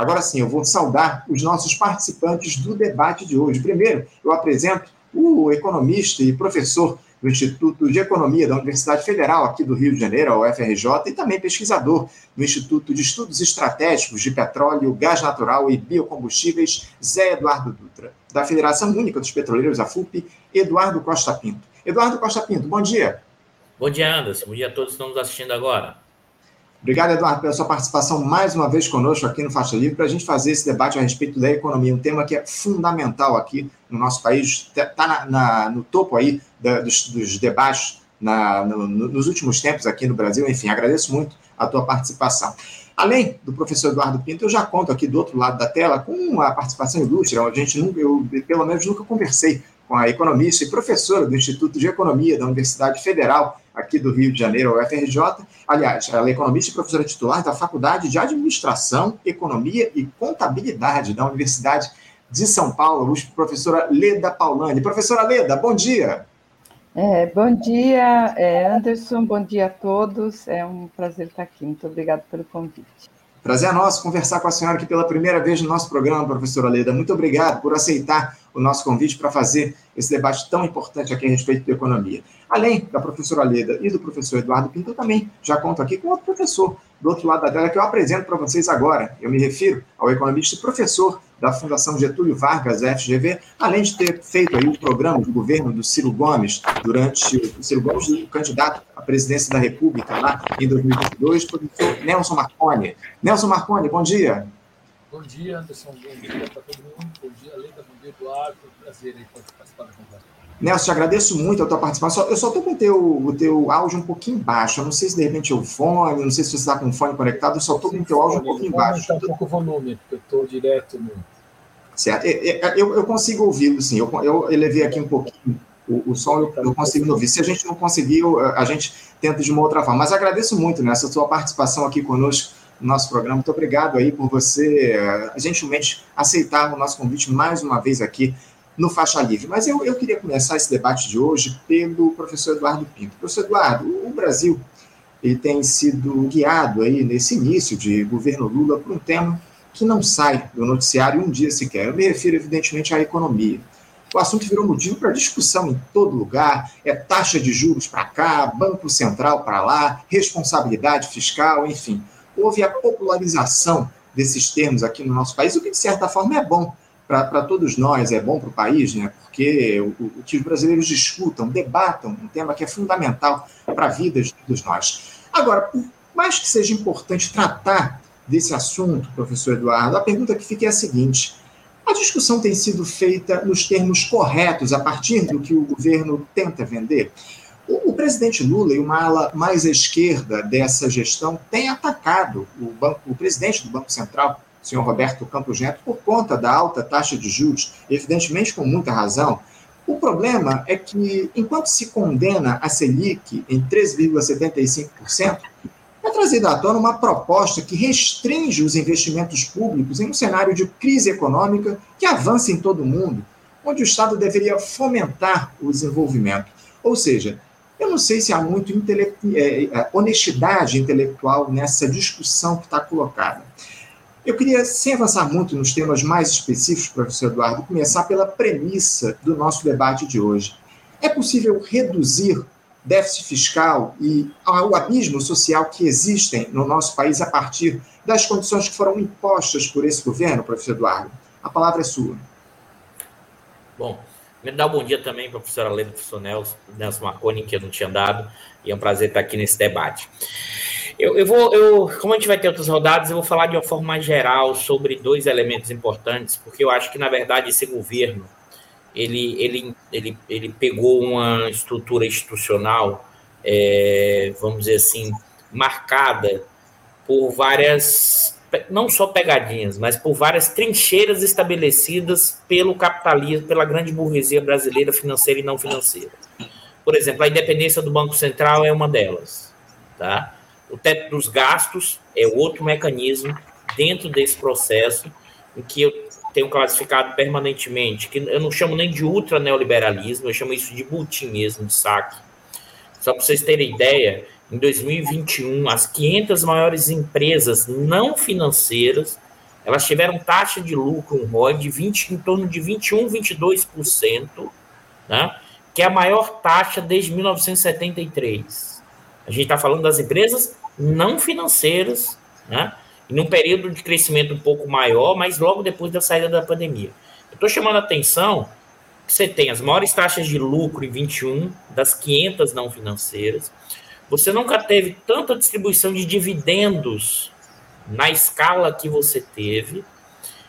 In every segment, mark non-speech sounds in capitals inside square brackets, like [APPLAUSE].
Agora sim, eu vou saudar os nossos participantes do debate de hoje. Primeiro, eu apresento o economista e professor do Instituto de Economia da Universidade Federal aqui do Rio de Janeiro, a UFRJ, e também pesquisador do Instituto de Estudos Estratégicos de Petróleo, Gás Natural e Biocombustíveis, Zé Eduardo Dutra. Da Federação Única dos Petroleiros, a FUP, Eduardo Costa Pinto. Eduardo Costa Pinto, bom dia. Bom dia, Anderson. Bom dia a todos que estão nos assistindo agora. Obrigado, Eduardo, pela sua participação mais uma vez conosco aqui no Faixa Livre para a gente fazer esse debate a respeito da economia, um tema que é fundamental aqui no nosso país, está tá no topo aí da, dos, dos, debates na, no, nos últimos tempos aqui no Brasil. Enfim, agradeço muito a tua participação. Além do professor Eduardo Pinto, eu já conto aqui do outro lado da tela com a participação ilustre, a gente nunca, eu pelo menos nunca conversei com a economista e professora do Instituto de Economia da Universidade Federal aqui do Rio de Janeiro, a UFRJ. Aliás, ela é economista e professora titular da Faculdade de Administração, Economia e Contabilidade da Universidade de São Paulo, professora Leda Paulani. Professora Leda, bom dia. É, bom dia, é, Anderson, bom dia a todos. É um prazer estar aqui. Muito obrigada pelo convite. Prazer é nosso conversar com a senhora aqui pela primeira vez no nosso programa, professora Leda. Muito obrigado por aceitar o nosso convite para fazer esse debate tão importante aqui a respeito da economia. Além da professora Leda e do professor Eduardo Pinto, eu também já conto aqui com outro professor do outro lado da tela que eu apresento para vocês agora. Eu me refiro ao economista e professor da Fundação Getúlio Vargas, FGV, além de ter feito aí o programa de governo do Ciro Gomes durante o Ciro Gomes, o candidato à presidência da República lá em 2022, professor Nelson Marconi. Nelson Marconi, bom dia. Bom dia, Anderson. Bom dia para todo mundo. Bom dia, Leda. Bom dia, Eduardo. Prazer aí participar da conversa. Nelson, te agradeço muito a tua participação. Eu só estou com o teu, o teu áudio um pouquinho baixo. Eu não sei se de repente é o fone, não sei se você está com o fone conectado, eu só estou com o teu áudio um pouquinho baixo. Está um pouco o volume, porque eu estou direto no. Certo. Eu, eu consigo ouvi-lo, sim. Eu, eu elevei aqui um pouquinho o, o som, eu, eu consigo ouvir. Se a gente não conseguiu, a gente tenta de uma outra forma. Mas agradeço muito nessa né, tua participação aqui conosco no nosso programa. Muito obrigado aí por você uh, gentilmente aceitar o nosso convite mais uma vez aqui no Faixa Livre. Mas eu, eu queria começar esse debate de hoje pelo professor Eduardo Pinto. Professor Eduardo, o Brasil ele tem sido guiado aí nesse início de governo Lula por um tema que não sai do noticiário um dia sequer. Eu me refiro, evidentemente, à economia. O assunto virou motivo para discussão em todo lugar: é taxa de juros para cá, Banco Central para lá, responsabilidade fiscal, enfim houve a popularização desses termos aqui no nosso país, o que de certa forma é bom para todos nós, é bom para o país, né? porque o, o, que os brasileiros discutam, debatam um tema que é fundamental para a vida de todos nós. Agora, por mais que seja importante tratar desse assunto, professor Eduardo, a pergunta que fica é a seguinte: a discussão tem sido feita nos termos corretos, a partir do que o governo tenta vender? Presidente Lula e uma ala mais à esquerda dessa gestão têm atacado o, banco, o presidente do Banco Central, o senhor Roberto Campos Neto, por conta da alta taxa de juros, evidentemente com muita razão. O problema é que, enquanto se condena a Selic em 13,75%, é trazida à tona uma proposta que restringe os investimentos públicos em um cenário de crise econômica que avança em todo o mundo, onde o Estado deveria fomentar o desenvolvimento. Ou seja, eu não sei se há muito intele é, é, honestidade intelectual nessa discussão que está colocada. Eu queria, sem avançar muito nos temas mais específicos, professor Eduardo, começar pela premissa do nosso debate de hoje. É possível reduzir déficit fiscal e o abismo social que existem no nosso país a partir das condições que foram impostas por esse governo, professor Eduardo? A palavra é sua. Bom, dá um bom dia também para a professora Leda, professor Nelson, Nelson Marconi, que eu não tinha dado, e é um prazer estar aqui nesse debate. Eu, eu, vou, eu, como a gente vai ter outras rodadas, eu vou falar de uma forma mais geral sobre dois elementos importantes, porque eu acho que, na verdade, esse governo, ele, ele, ele, ele pegou uma estrutura institucional, é, vamos dizer assim, marcada por várias não só pegadinhas, mas por várias trincheiras estabelecidas pelo capitalismo, pela grande burguesia brasileira financeira e não financeira. Por exemplo, a independência do Banco Central é uma delas, tá? O teto dos gastos é outro mecanismo dentro desse processo em que eu tenho classificado permanentemente, que eu não chamo nem de ultra neoliberalismo, eu chamo isso de butinismo, de saque. Só para vocês terem ideia, em 2021, as 500 maiores empresas não financeiras elas tiveram taxa de lucro, um ROI, de 20, em torno de 21, 22%, né? que é a maior taxa desde 1973. A gente está falando das empresas não financeiras, né? em um período de crescimento um pouco maior, mas logo depois da saída da pandemia. Estou chamando a atenção que você tem as maiores taxas de lucro em 21 das 500 não financeiras. Você nunca teve tanta distribuição de dividendos na escala que você teve.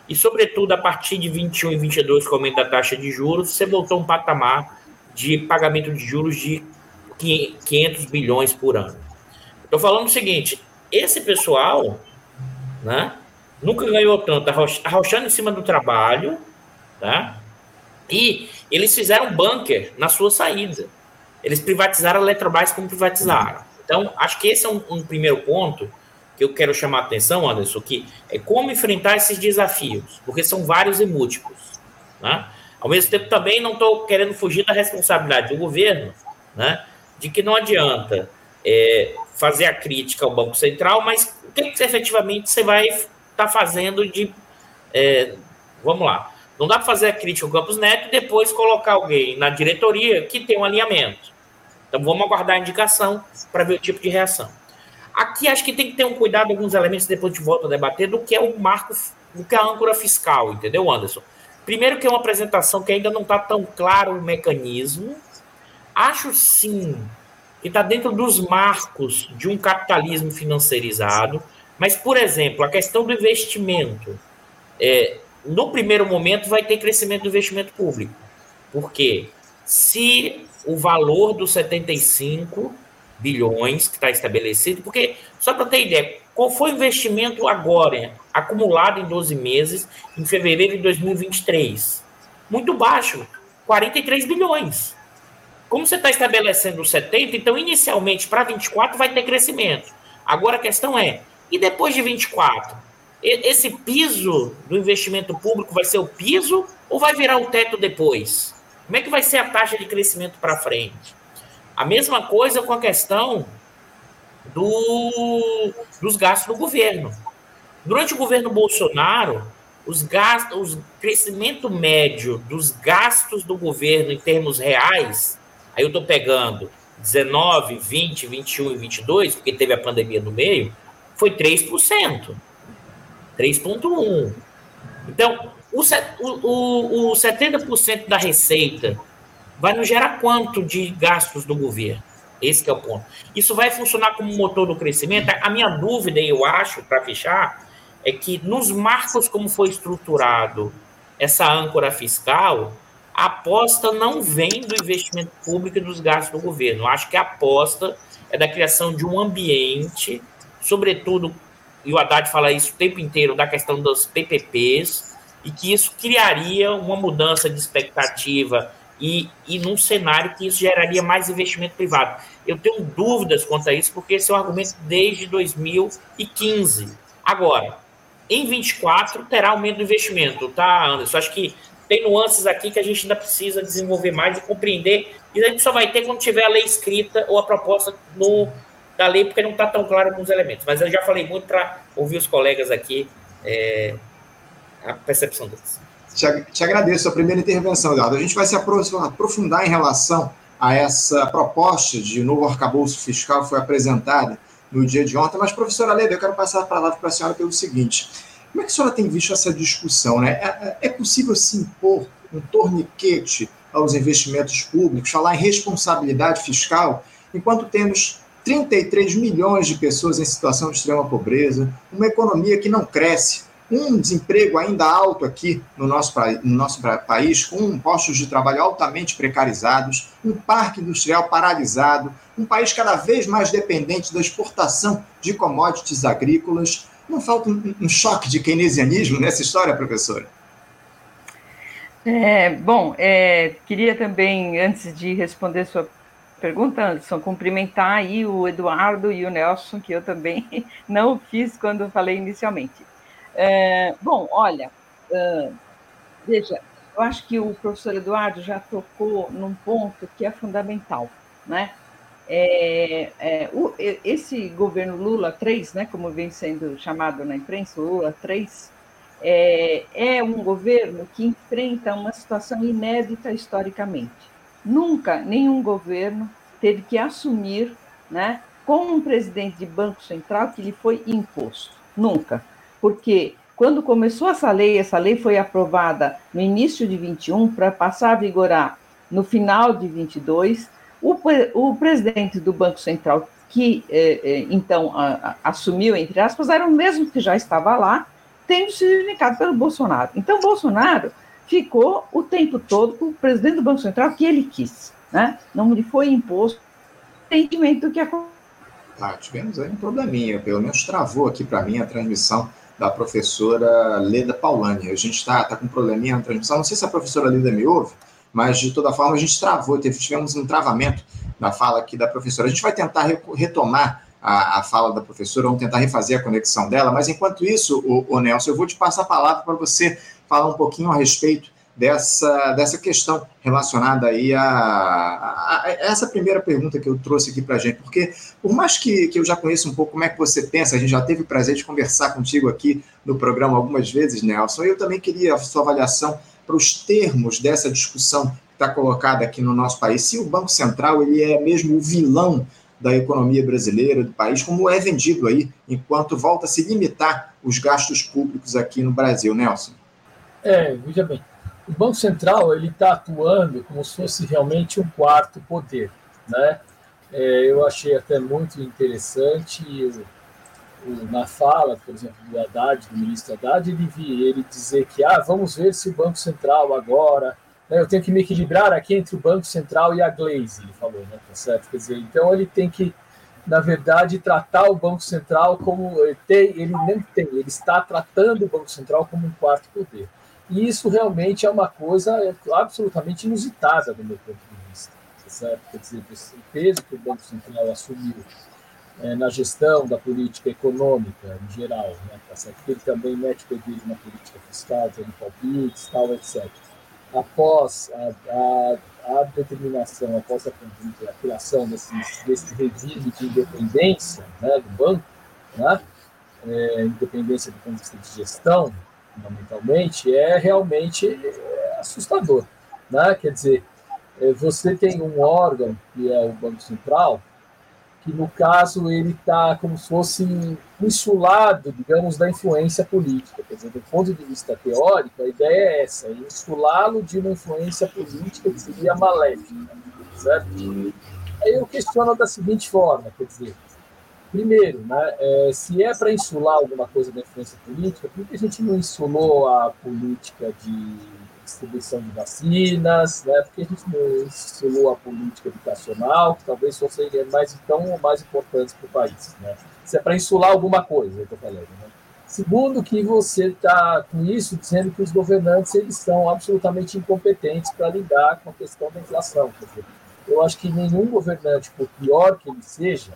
E, sobretudo, a partir de 21 e 22, com aumento da taxa de juros, você voltou a um patamar de pagamento de juros de 500 bilhões por ano. Estou falando o seguinte: esse pessoal né, nunca ganhou tanto, arrochando em cima do trabalho, tá? e eles fizeram bunker na sua saída. Eles privatizaram a Eletrobras como privatizaram. Então, acho que esse é um, um primeiro ponto que eu quero chamar a atenção, Anderson, que é como enfrentar esses desafios, porque são vários e múltiplos. Né? Ao mesmo tempo, também não estou querendo fugir da responsabilidade do governo, né? de que não adianta é, fazer a crítica ao Banco Central, mas o que, que efetivamente você vai estar tá fazendo de. É, vamos lá. Não dá para fazer a crítica ao Campos Neto e depois colocar alguém na diretoria que tem um alinhamento. Então vamos aguardar a indicação para ver o tipo de reação. Aqui acho que tem que ter um cuidado alguns elementos, depois de volta a debater, do que é o marco, do que é a âncora fiscal, entendeu, Anderson? Primeiro que é uma apresentação que ainda não está tão claro o mecanismo. Acho sim que está dentro dos marcos de um capitalismo financeirizado, mas, por exemplo, a questão do investimento. É, no primeiro momento vai ter crescimento do investimento público. Porque se o valor dos 75 bilhões que está estabelecido, porque, só para ter ideia, qual foi o investimento agora, acumulado em 12 meses, em fevereiro de 2023? Muito baixo, 43 bilhões. Como você está estabelecendo 70, então inicialmente para 24 vai ter crescimento. Agora a questão é, e depois de 24? Esse piso do investimento público vai ser o piso ou vai virar o teto depois? Como é que vai ser a taxa de crescimento para frente? A mesma coisa com a questão do, dos gastos do governo. Durante o governo Bolsonaro, os gastos, o crescimento médio dos gastos do governo em termos reais, aí eu estou pegando 19, 20, 21 e 22, porque teve a pandemia no meio, foi 3%. 3,1%. Então, o, o, o 70% da receita vai nos gerar quanto de gastos do governo? Esse é o ponto. Isso vai funcionar como motor do crescimento? A minha dúvida, eu acho, para fechar, é que nos marcos como foi estruturado essa âncora fiscal, a aposta não vem do investimento público e dos gastos do governo. Eu acho que a aposta é da criação de um ambiente, sobretudo, e o Haddad fala isso o tempo inteiro, da questão dos PPPs, e que isso criaria uma mudança de expectativa e, e num cenário que isso geraria mais investimento privado. Eu tenho dúvidas quanto a isso, porque esse é um argumento desde 2015. Agora, em 24 terá aumento do investimento, tá, Anderson? Acho que tem nuances aqui que a gente ainda precisa desenvolver mais e compreender, e a gente só vai ter quando tiver a lei escrita ou a proposta no, da lei, porque não está tão claro alguns elementos. Mas eu já falei muito para ouvir os colegas aqui é, a percepção deles. Te, te agradeço a primeira intervenção, Eduardo. A gente vai se aprofundar em relação a essa proposta de novo arcabouço fiscal que foi apresentada no dia de ontem. Mas, professora Leda, eu quero passar a palavra para a senhora pelo seguinte. Como é que a senhora tem visto essa discussão? Né? É, é, é possível se impor um torniquete aos investimentos públicos, falar em responsabilidade fiscal, enquanto temos 33 milhões de pessoas em situação de extrema pobreza, uma economia que não cresce, um desemprego ainda alto aqui no nosso, no nosso país, com postos de trabalho altamente precarizados, um parque industrial paralisado, um país cada vez mais dependente da exportação de commodities agrícolas. Não falta um, um choque de keynesianismo nessa história, professora? É, bom, é, queria também, antes de responder sua pergunta, Anderson, cumprimentar aí o Eduardo e o Nelson, que eu também [LAUGHS] não fiz quando falei inicialmente. É, bom, olha, uh, veja, eu acho que o professor Eduardo já tocou num ponto que é fundamental, né? É, é, o, esse governo Lula 3, né, como vem sendo chamado na imprensa, Lula 3, é, é um governo que enfrenta uma situação inédita historicamente. Nunca nenhum governo teve que assumir, né, com um presidente de Banco Central que lhe foi imposto. Nunca. Porque quando começou essa lei, essa lei foi aprovada no início de 21 para passar a vigorar no final de 22. O, o presidente do Banco Central, que eh, eh, então a, a, assumiu, entre aspas, era o mesmo que já estava lá, tendo sido indicado pelo Bolsonaro. Então, Bolsonaro ficou o tempo todo com o presidente do Banco Central que ele quis. Né? Não lhe foi imposto o entendimento que aconteceu. Ah, tivemos aí um probleminha, pelo menos travou aqui para mim a transmissão da professora Leda Paulani. A gente está tá com um probleminha na transmissão, não sei se a professora Leda me ouve, mas de toda forma a gente travou, tivemos um travamento na fala aqui da professora. A gente vai tentar retomar a, a, fala da professora, vamos tentar refazer a conexão dela, mas enquanto isso, o, o Nelson, eu vou te passar a palavra para você falar um pouquinho a respeito dessa, dessa questão relacionada aí a, a, a, essa primeira pergunta que eu trouxe aqui para a gente, porque por mais que, que eu já conheça um pouco como é que você pensa, a gente já teve o prazer de conversar contigo aqui no programa algumas vezes, Nelson, eu também queria a sua avaliação para os termos dessa discussão que está colocada aqui no nosso país, se o Banco Central ele é mesmo o vilão da economia brasileira, do país, como é vendido aí, enquanto volta a se limitar os gastos públicos aqui no Brasil, Nelson. É, veja bem, o Banco Central ele está atuando como se fosse realmente um quarto poder, né? É, eu achei até muito interessante o, o, na fala, por exemplo, do Haddad, do ministro Haddad, ele, vi, ele dizer que ah, vamos ver se o Banco Central agora né, eu tenho que me equilibrar aqui entre o Banco Central e a Glaze, ele falou, né, tá certo? Quer dizer, então ele tem que, na verdade, tratar o Banco Central como ele tem, ele nem tem, ele está tratando o Banco Central como um quarto poder. E isso realmente é uma coisa absolutamente inusitada do meu ponto de vista, certo? Quer dizer, o peso que o Banco Central assumiu é, na gestão da política econômica em geral, né, tá certo? Ele também mete pedido na política fiscal, tendo palpites, tal, etc após a, a, a determinação, após a, a criação desse, desse regime de independência né, do banco, né, é, independência do ponto de vista de gestão, fundamentalmente, é realmente é assustador. Né? Quer dizer, é, você tem um órgão, que é o Banco Central, que no caso ele está como se fosse insulado, digamos, da influência política. Quer dizer, do ponto de vista teórico, a ideia é essa, é insulá-lo de uma influência política que seria maléfica, certo? Aí eu questiono da seguinte forma, quer dizer, primeiro, né, é, se é para insular alguma coisa da influência política, por que a gente não insulou a política de distribuição de vacinas, né? porque a gente não ensinou a política educacional, que talvez fosse mais tão mais importante para o país. Né? Se é para insular alguma coisa, eu estou falando. Né? Segundo, que você está com isso dizendo que os governantes eles são absolutamente incompetentes para lidar com a questão da inflação. Eu acho que nenhum governante, por pior que ele seja,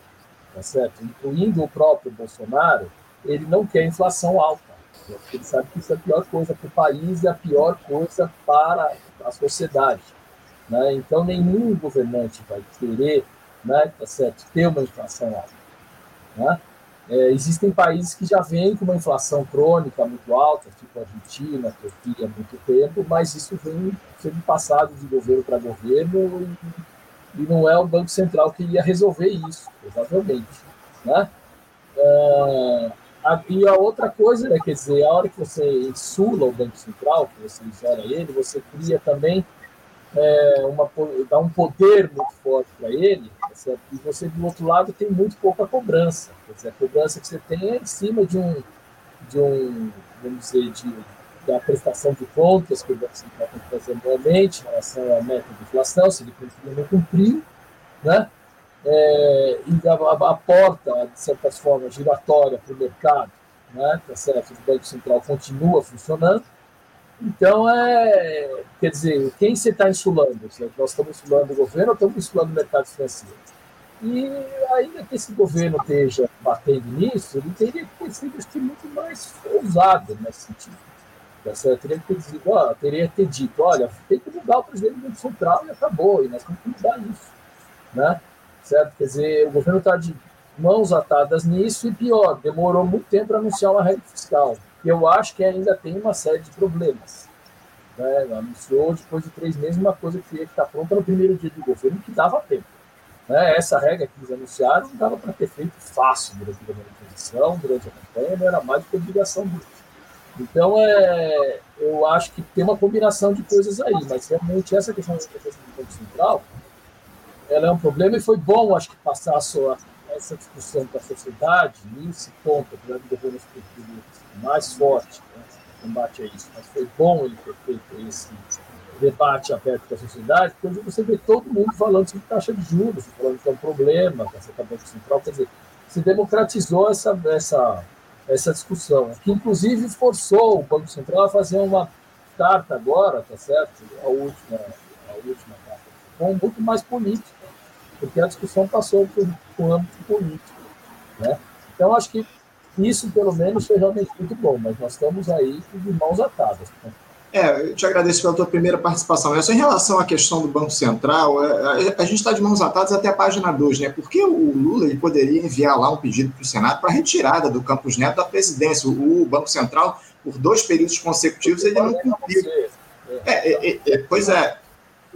tá certo? incluindo o próprio Bolsonaro, ele não quer inflação alta. Ele sabe que isso é a pior coisa para o país e a pior coisa para a sociedade. Né? Então, nenhum governante vai querer né, tá certo, ter uma inflação alta. Né? É, existem países que já vêm com uma inflação crônica muito alta, tipo Argentina, Turquia, há muito tempo, mas isso vem sendo passado de governo para governo e, e, não é o Banco Central que ia resolver isso, provavelmente. Né? É, e a outra coisa, né, quer dizer, a hora que você insula o Banco Central, que você isola ele, você cria também é, uma, dá um poder muito forte para ele, certo? e você, do outro lado, tem muito pouca cobrança. Quer dizer, a cobrança que você tem é em cima de um, de um vamos dizer, de, da prestação de contas que o Banco Central tem que fazer anualmente em relação à meta de inflação, se ele ou não cumpriu, né? é, e porta, de certa forma, giratória para o mercado, né, tá certo? o Banco Central continua funcionando. Então, é, quer dizer, quem você está insulando? Nós estamos insulando o governo ou estamos insulando o mercado financeiro? E ainda que esse governo esteja batendo nisso, ele teria que ter sido muito mais ousado nesse sentido. Tá certo? Teria que ter, dito, ó, teria que ter dito, olha, tem que mudar o presidente do Banco Central e acabou, e nós temos que mudar isso. Né? certo? Quer dizer, o governo está de mãos atadas nisso e pior, demorou muito tempo para anunciar uma regra fiscal. eu acho que ainda tem uma série de problemas. Né? Anunciou depois de três meses uma coisa que ia estar pronta no primeiro dia do governo, que dava tempo. Né? Essa regra que eles anunciaram dava para ter feito fácil durante a transição, durante a campanha, não era mais do que obrigação deles. Então, é, eu acho que tem uma combinação de coisas aí, mas realmente essa questão, questão do Banco Central, ela é um problema e foi bom, acho que, passar sua, essa discussão para a sociedade, nesse ponto, apesar do governo mais forte, né, combate a isso, mas foi bom ele ter feito esse debate aberto com a sociedade, porque você vê todo mundo falando sobre taxa de juros, falando que é um problema, que essa Banco Central, quer dizer, se democratizou essa, essa essa discussão, que inclusive forçou o Banco Central a fazer uma carta agora, tá certo? A última, a última carta, com muito mais política, porque a discussão passou por, por âmbito político, né? Então acho que isso pelo menos foi realmente muito bom, mas nós estamos aí de mãos atadas. Né? É, eu te agradeço pela tua primeira participação. Essa em relação à questão do Banco Central, é, a, gente está de mãos atadas até a página 2, né? Porque o Lula ele poderia enviar lá um pedido para o Senado para retirada do Campos Neto da presidência. O Banco Central, por dois períodos consecutivos, ele não cumpriu. É, é, é, pois é,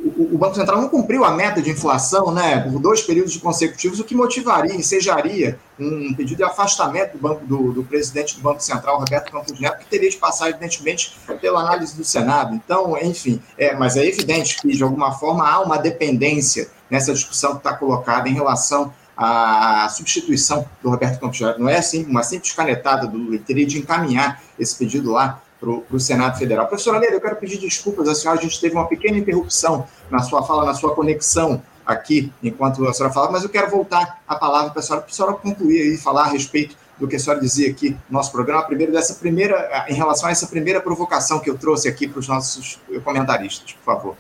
o, Banco Central não cumpriu a meta de inflação né, por dois períodos consecutivos, o que motivaria, ensejaria um pedido de afastamento do, banco, do, do presidente do Banco Central, Roberto Campos Neto, que teria de passar, evidentemente, pela análise do Senado. Então, enfim, é, mas é evidente que, de alguma forma, há uma dependência nessa discussão que está colocada em relação à substituição do Roberto Campos Neto. Não é assim, uma simples canetada do teria de encaminhar esse pedido lá para o Senado Federal. Professora Leira, eu quero pedir desculpas à senhora, a gente teve uma pequena interrupção na sua fala, na sua conexão aqui, enquanto a senhora falava, mas eu quero voltar a palavra para a senhora, para a senhora concluir e falar a respeito do que a senhora dizia aqui no nosso programa, primeiro dessa primeira, em relação a essa primeira provocação que eu trouxe aqui para os nossos comentaristas, por favor.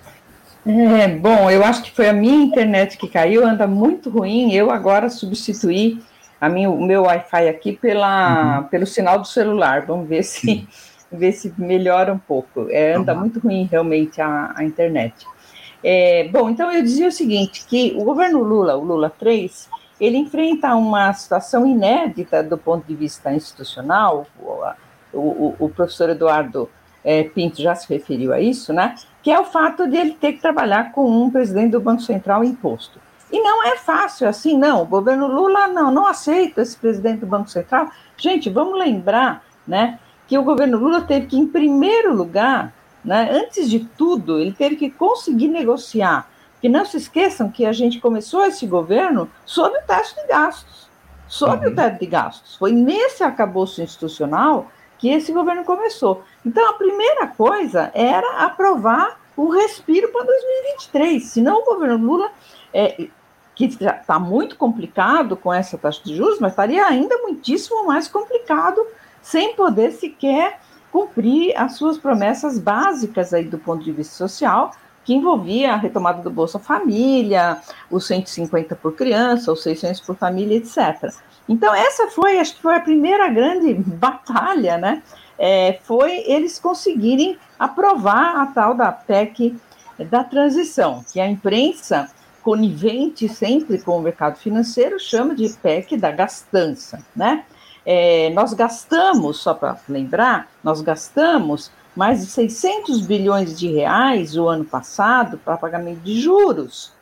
É, bom, eu acho que foi a minha internet que caiu, anda muito ruim, eu agora substituí a minha, o meu Wi-Fi aqui pela, uhum. pelo sinal do celular, vamos ver se ver se melhora um pouco. É, anda uhum. muito ruim realmente a, a internet. É, bom, então eu dizia o seguinte, que o governo Lula, o Lula 3, ele enfrenta uma situação inédita do ponto de vista institucional, o, o, o professor Eduardo é, Pinto já se referiu a isso, né? Que é o fato de ele ter que trabalhar com um presidente do Banco Central imposto. E não é fácil assim, não. O governo Lula não, não aceita esse presidente do Banco Central. Gente, vamos lembrar, né? Que o governo Lula teve que, em primeiro lugar, né, antes de tudo, ele teve que conseguir negociar. Que não se esqueçam que a gente começou esse governo sob o teto de gastos. Sob uhum. o teto de gastos. Foi nesse acabouço institucional que esse governo começou. Então, a primeira coisa era aprovar o respiro para 2023. Senão, o governo Lula, é, que está muito complicado com essa taxa de juros, mas estaria ainda muitíssimo mais complicado sem poder sequer cumprir as suas promessas básicas aí do ponto de vista social, que envolvia a retomada do Bolsa Família, os 150 por criança, os 600 por família, etc. Então, essa foi, acho que foi a primeira grande batalha, né? É, foi eles conseguirem aprovar a tal da PEC da transição, que a imprensa, conivente sempre com o mercado financeiro, chama de PEC da gastança, né? É, nós gastamos, só para lembrar, nós gastamos mais de 600 bilhões de reais o ano passado para pagamento de juros.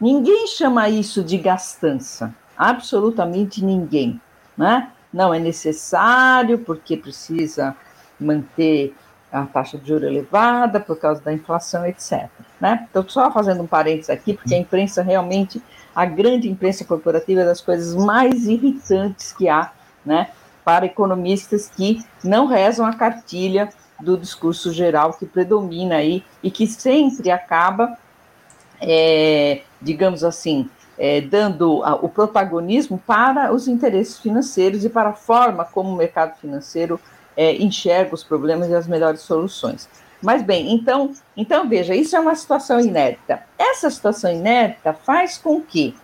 Ninguém chama isso de gastança, absolutamente ninguém, né? Não é necessário porque precisa manter a taxa de juros elevada por causa da inflação, etc. Né? Estou só fazendo um parênteses aqui, porque a imprensa realmente, a grande imprensa corporativa é das coisas mais irritantes que há né, para economistas que não rezam a cartilha do discurso geral que predomina aí e que sempre acaba, é, digamos assim, é, dando o protagonismo para os interesses financeiros e para a forma como o mercado financeiro é, enxerga os problemas e as melhores soluções. Mas bem, então, então veja, isso é uma situação inédita. Essa situação inédita faz com que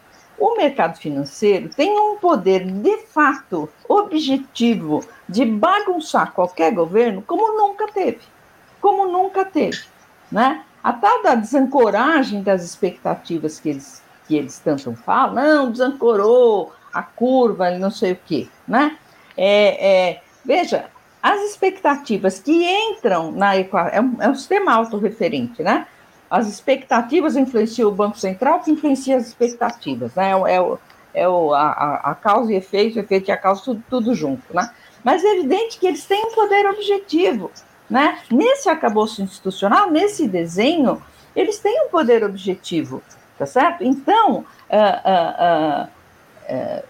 o mercado financeiro tem um poder de fato objetivo de bagunçar qualquer governo como nunca teve. Como nunca teve. Né? A tal da desancoragem das expectativas que eles, que eles tanto falam, não, desancorou a curva, não sei o quê. Né? É, é, veja, as expectativas que entram na equação, é, um, é um sistema autorreferente, né? As expectativas influenciam o Banco Central, que influencia as expectativas, né? É, é, o, é o, a, a causa e efeito, o efeito e a causa, tudo, tudo junto, né? Mas é evidente que eles têm um poder objetivo, né? Nesse arcabouço institucional, nesse desenho, eles têm um poder objetivo, tá certo? Então, uh, uh, uh,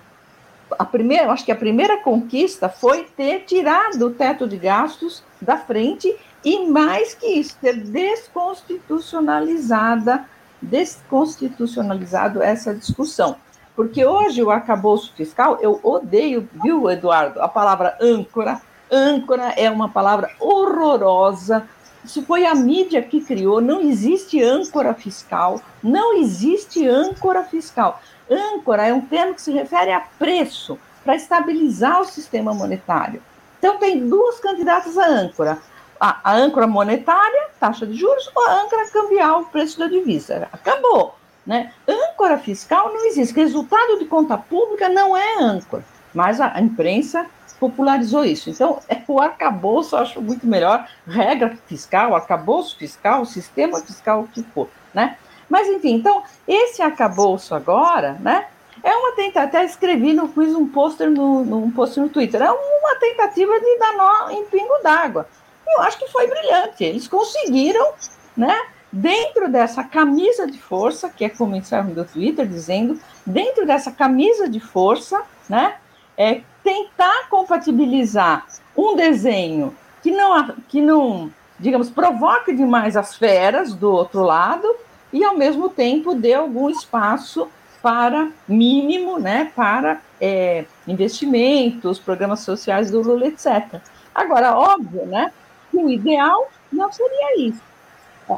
a primeira, acho que a primeira conquista foi ter tirado o teto de gastos da frente e mais que isso, ter desconstitucionalizada, desconstitucionalizado essa discussão. Porque hoje o arcabouço fiscal, eu odeio, viu, Eduardo, a palavra âncora. Âncora é uma palavra horrorosa. Isso foi a mídia que criou. Não existe âncora fiscal. Não existe âncora fiscal. Âncora é um termo que se refere a preço, para estabilizar o sistema monetário. Então, tem duas candidatas a âncora: a, a âncora monetária, taxa de juros, ou a âncora cambial, preço da divisa. Acabou. Né? Âncora fiscal não existe. Resultado de conta pública não é âncora, mas a, a imprensa popularizou isso. Então, [LAUGHS] é, o arcabouço eu acho muito melhor, regra fiscal, arcabouço fiscal, sistema fiscal, o que for. Né? Mas, enfim, então, esse arcabouço agora, né? É uma tentativa, até escrevi, no, fiz um pôster no, no, um no Twitter, é uma tentativa de dar nó em pingo d'água. Eu acho que foi brilhante. Eles conseguiram, né? Dentro dessa camisa de força, que é como encerro no Twitter dizendo, dentro dessa camisa de força, né? É tentar compatibilizar um desenho que não, que não, digamos, provoque demais as feras do outro lado, e, ao mesmo tempo, dê algum espaço para mínimo né, para é, investimentos, programas sociais do Lula, etc. Agora, óbvio, né, que o ideal não seria isso.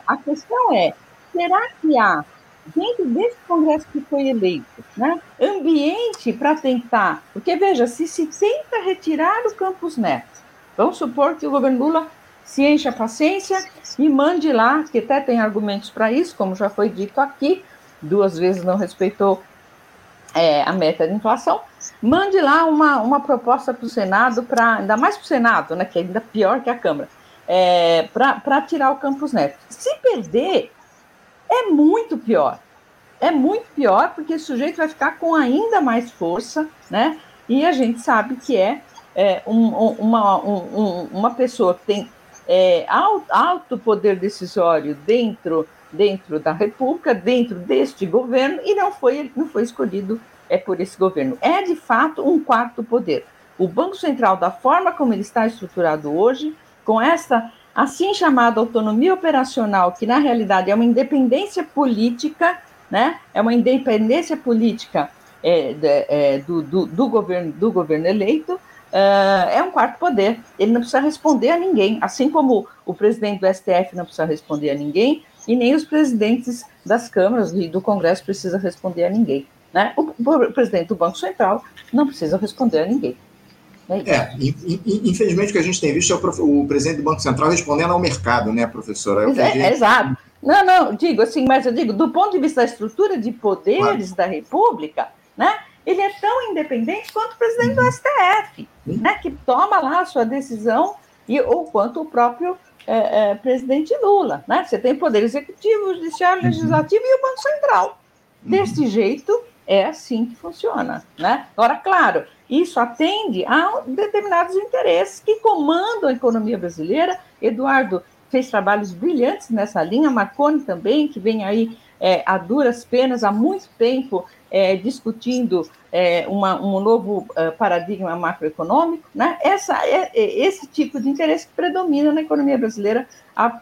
A questão é, será que há, dentro desse Congresso que foi eleito, né, ambiente para tentar... Porque, veja, se se tenta retirar o Campus Neto, vamos supor que o governo Lula se encha a paciência e mande lá, que até tem argumentos para isso, como já foi dito aqui, duas vezes não respeitou é, a meta de inflação, mande lá uma, uma proposta para o Senado, para ainda mais para o Senado, né, que é ainda pior que a Câmara, é, para tirar o Campos Neto. Se perder, é muito pior. É muito pior, porque o sujeito vai ficar com ainda mais força, né? E a gente sabe que é, é um, uma, um, uma pessoa que tem é, alto poder decisório dentro, dentro da República, dentro deste governo, e não foi, não foi escolhido é, por esse governo. É, de fato, um quarto poder. O Banco Central, da forma como ele está estruturado hoje, com essa assim chamada autonomia operacional, que na realidade é uma independência política, né? é uma independência política é, de, é, do, do, do, governo, do governo eleito, uh, é um quarto poder. Ele não precisa responder a ninguém, assim como o presidente do STF não precisa responder a ninguém, e nem os presidentes das câmaras e do Congresso precisam responder a ninguém. Né? O, o presidente do Banco Central não precisa responder a ninguém. É, é infelizmente o que a gente tem visto é o, o, presidente do Banco Central respondendo ao mercado, né, professora? É, gente... é, exato. Não, não, digo assim, mas eu digo, do ponto de vista da estrutura de poderes claro. da República, né, ele é tão independente quanto o presidente do STF, né, que toma lá a sua decisão, e, ou quanto o próprio é, é, presidente Lula. Né? Você tem poder executivo, judiciário, uhum. legislativo e o Banco Central. Uhum. Desse jeito, é assim que funciona. Né? Agora, claro, isso atende a determinados interesses que comandam a economia brasileira. Eduardo fez trabalhos brilhantes nessa linha, Marconi também, que vem aí é, a duras penas há muito tempo é, discutindo é, uma, um novo uh, paradigma macroeconômico, né? Essa, é, é, esse tipo de interesse que predomina na economia brasileira há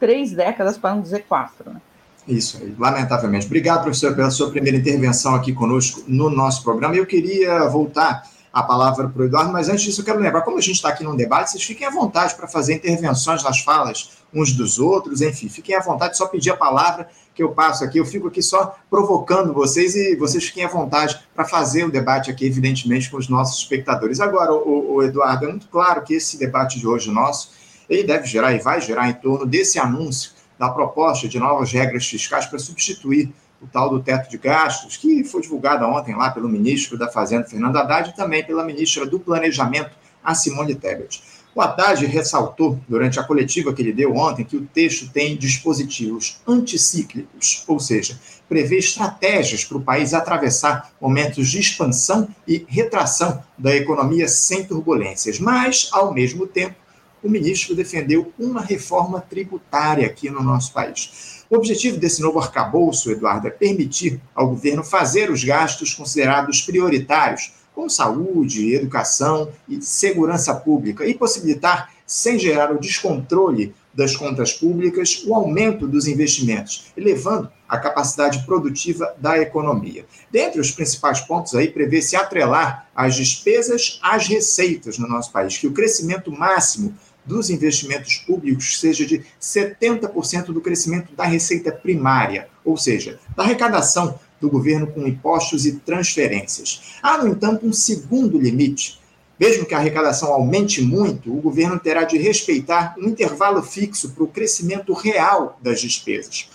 três décadas, para não dizer quatro. Né? Isso lamentavelmente. Obrigado, professor, pela sua primeira intervenção aqui conosco no nosso programa. Eu queria voltar a palavra para o Eduardo, mas antes disso eu quero lembrar, como a gente está aqui num debate, vocês fiquem à vontade para fazer intervenções nas falas uns dos outros, enfim, fiquem à vontade, só pedir a palavra que eu passo aqui, eu fico aqui só provocando vocês e vocês fiquem à vontade para fazer o debate aqui, evidentemente, com os nossos espectadores. Agora, o, o Eduardo, é muito claro que esse debate de hoje nosso, ele deve gerar e vai gerar em torno desse anúncio da proposta de novas regras fiscais para substituir o tal do teto de gastos, que foi divulgada ontem lá pelo ministro da Fazenda, Fernando Haddad, e também pela ministra do Planejamento, a Simone Tebet. O Haddad ressaltou, durante a coletiva que ele deu ontem, que o texto tem dispositivos anticíclicos, ou seja, prevê estratégias para o país atravessar momentos de expansão e retração da economia sem turbulências. Mas, ao mesmo tempo, o ministro defendeu uma reforma tributária aqui no nosso país. O objetivo desse novo arcabouço, Eduardo, é permitir ao governo fazer os gastos considerados prioritários com saúde, educação e segurança pública e possibilitar, sem gerar o descontrole das contas públicas, o aumento dos investimentos, elevando a capacidade produtiva da economia. Dentre os principais pontos aí, prevê-se atrelar as despesas às receitas no nosso país, que o crescimento máximo dos investimentos públicos seja de 70% do crescimento da receita primária, ou seja, da arrecadação do governo com impostos e transferências. Há, no entanto, um segundo limite. Mesmo que a arrecadação aumente muito, o governo terá de respeitar um intervalo fixo para o crescimento real das despesas.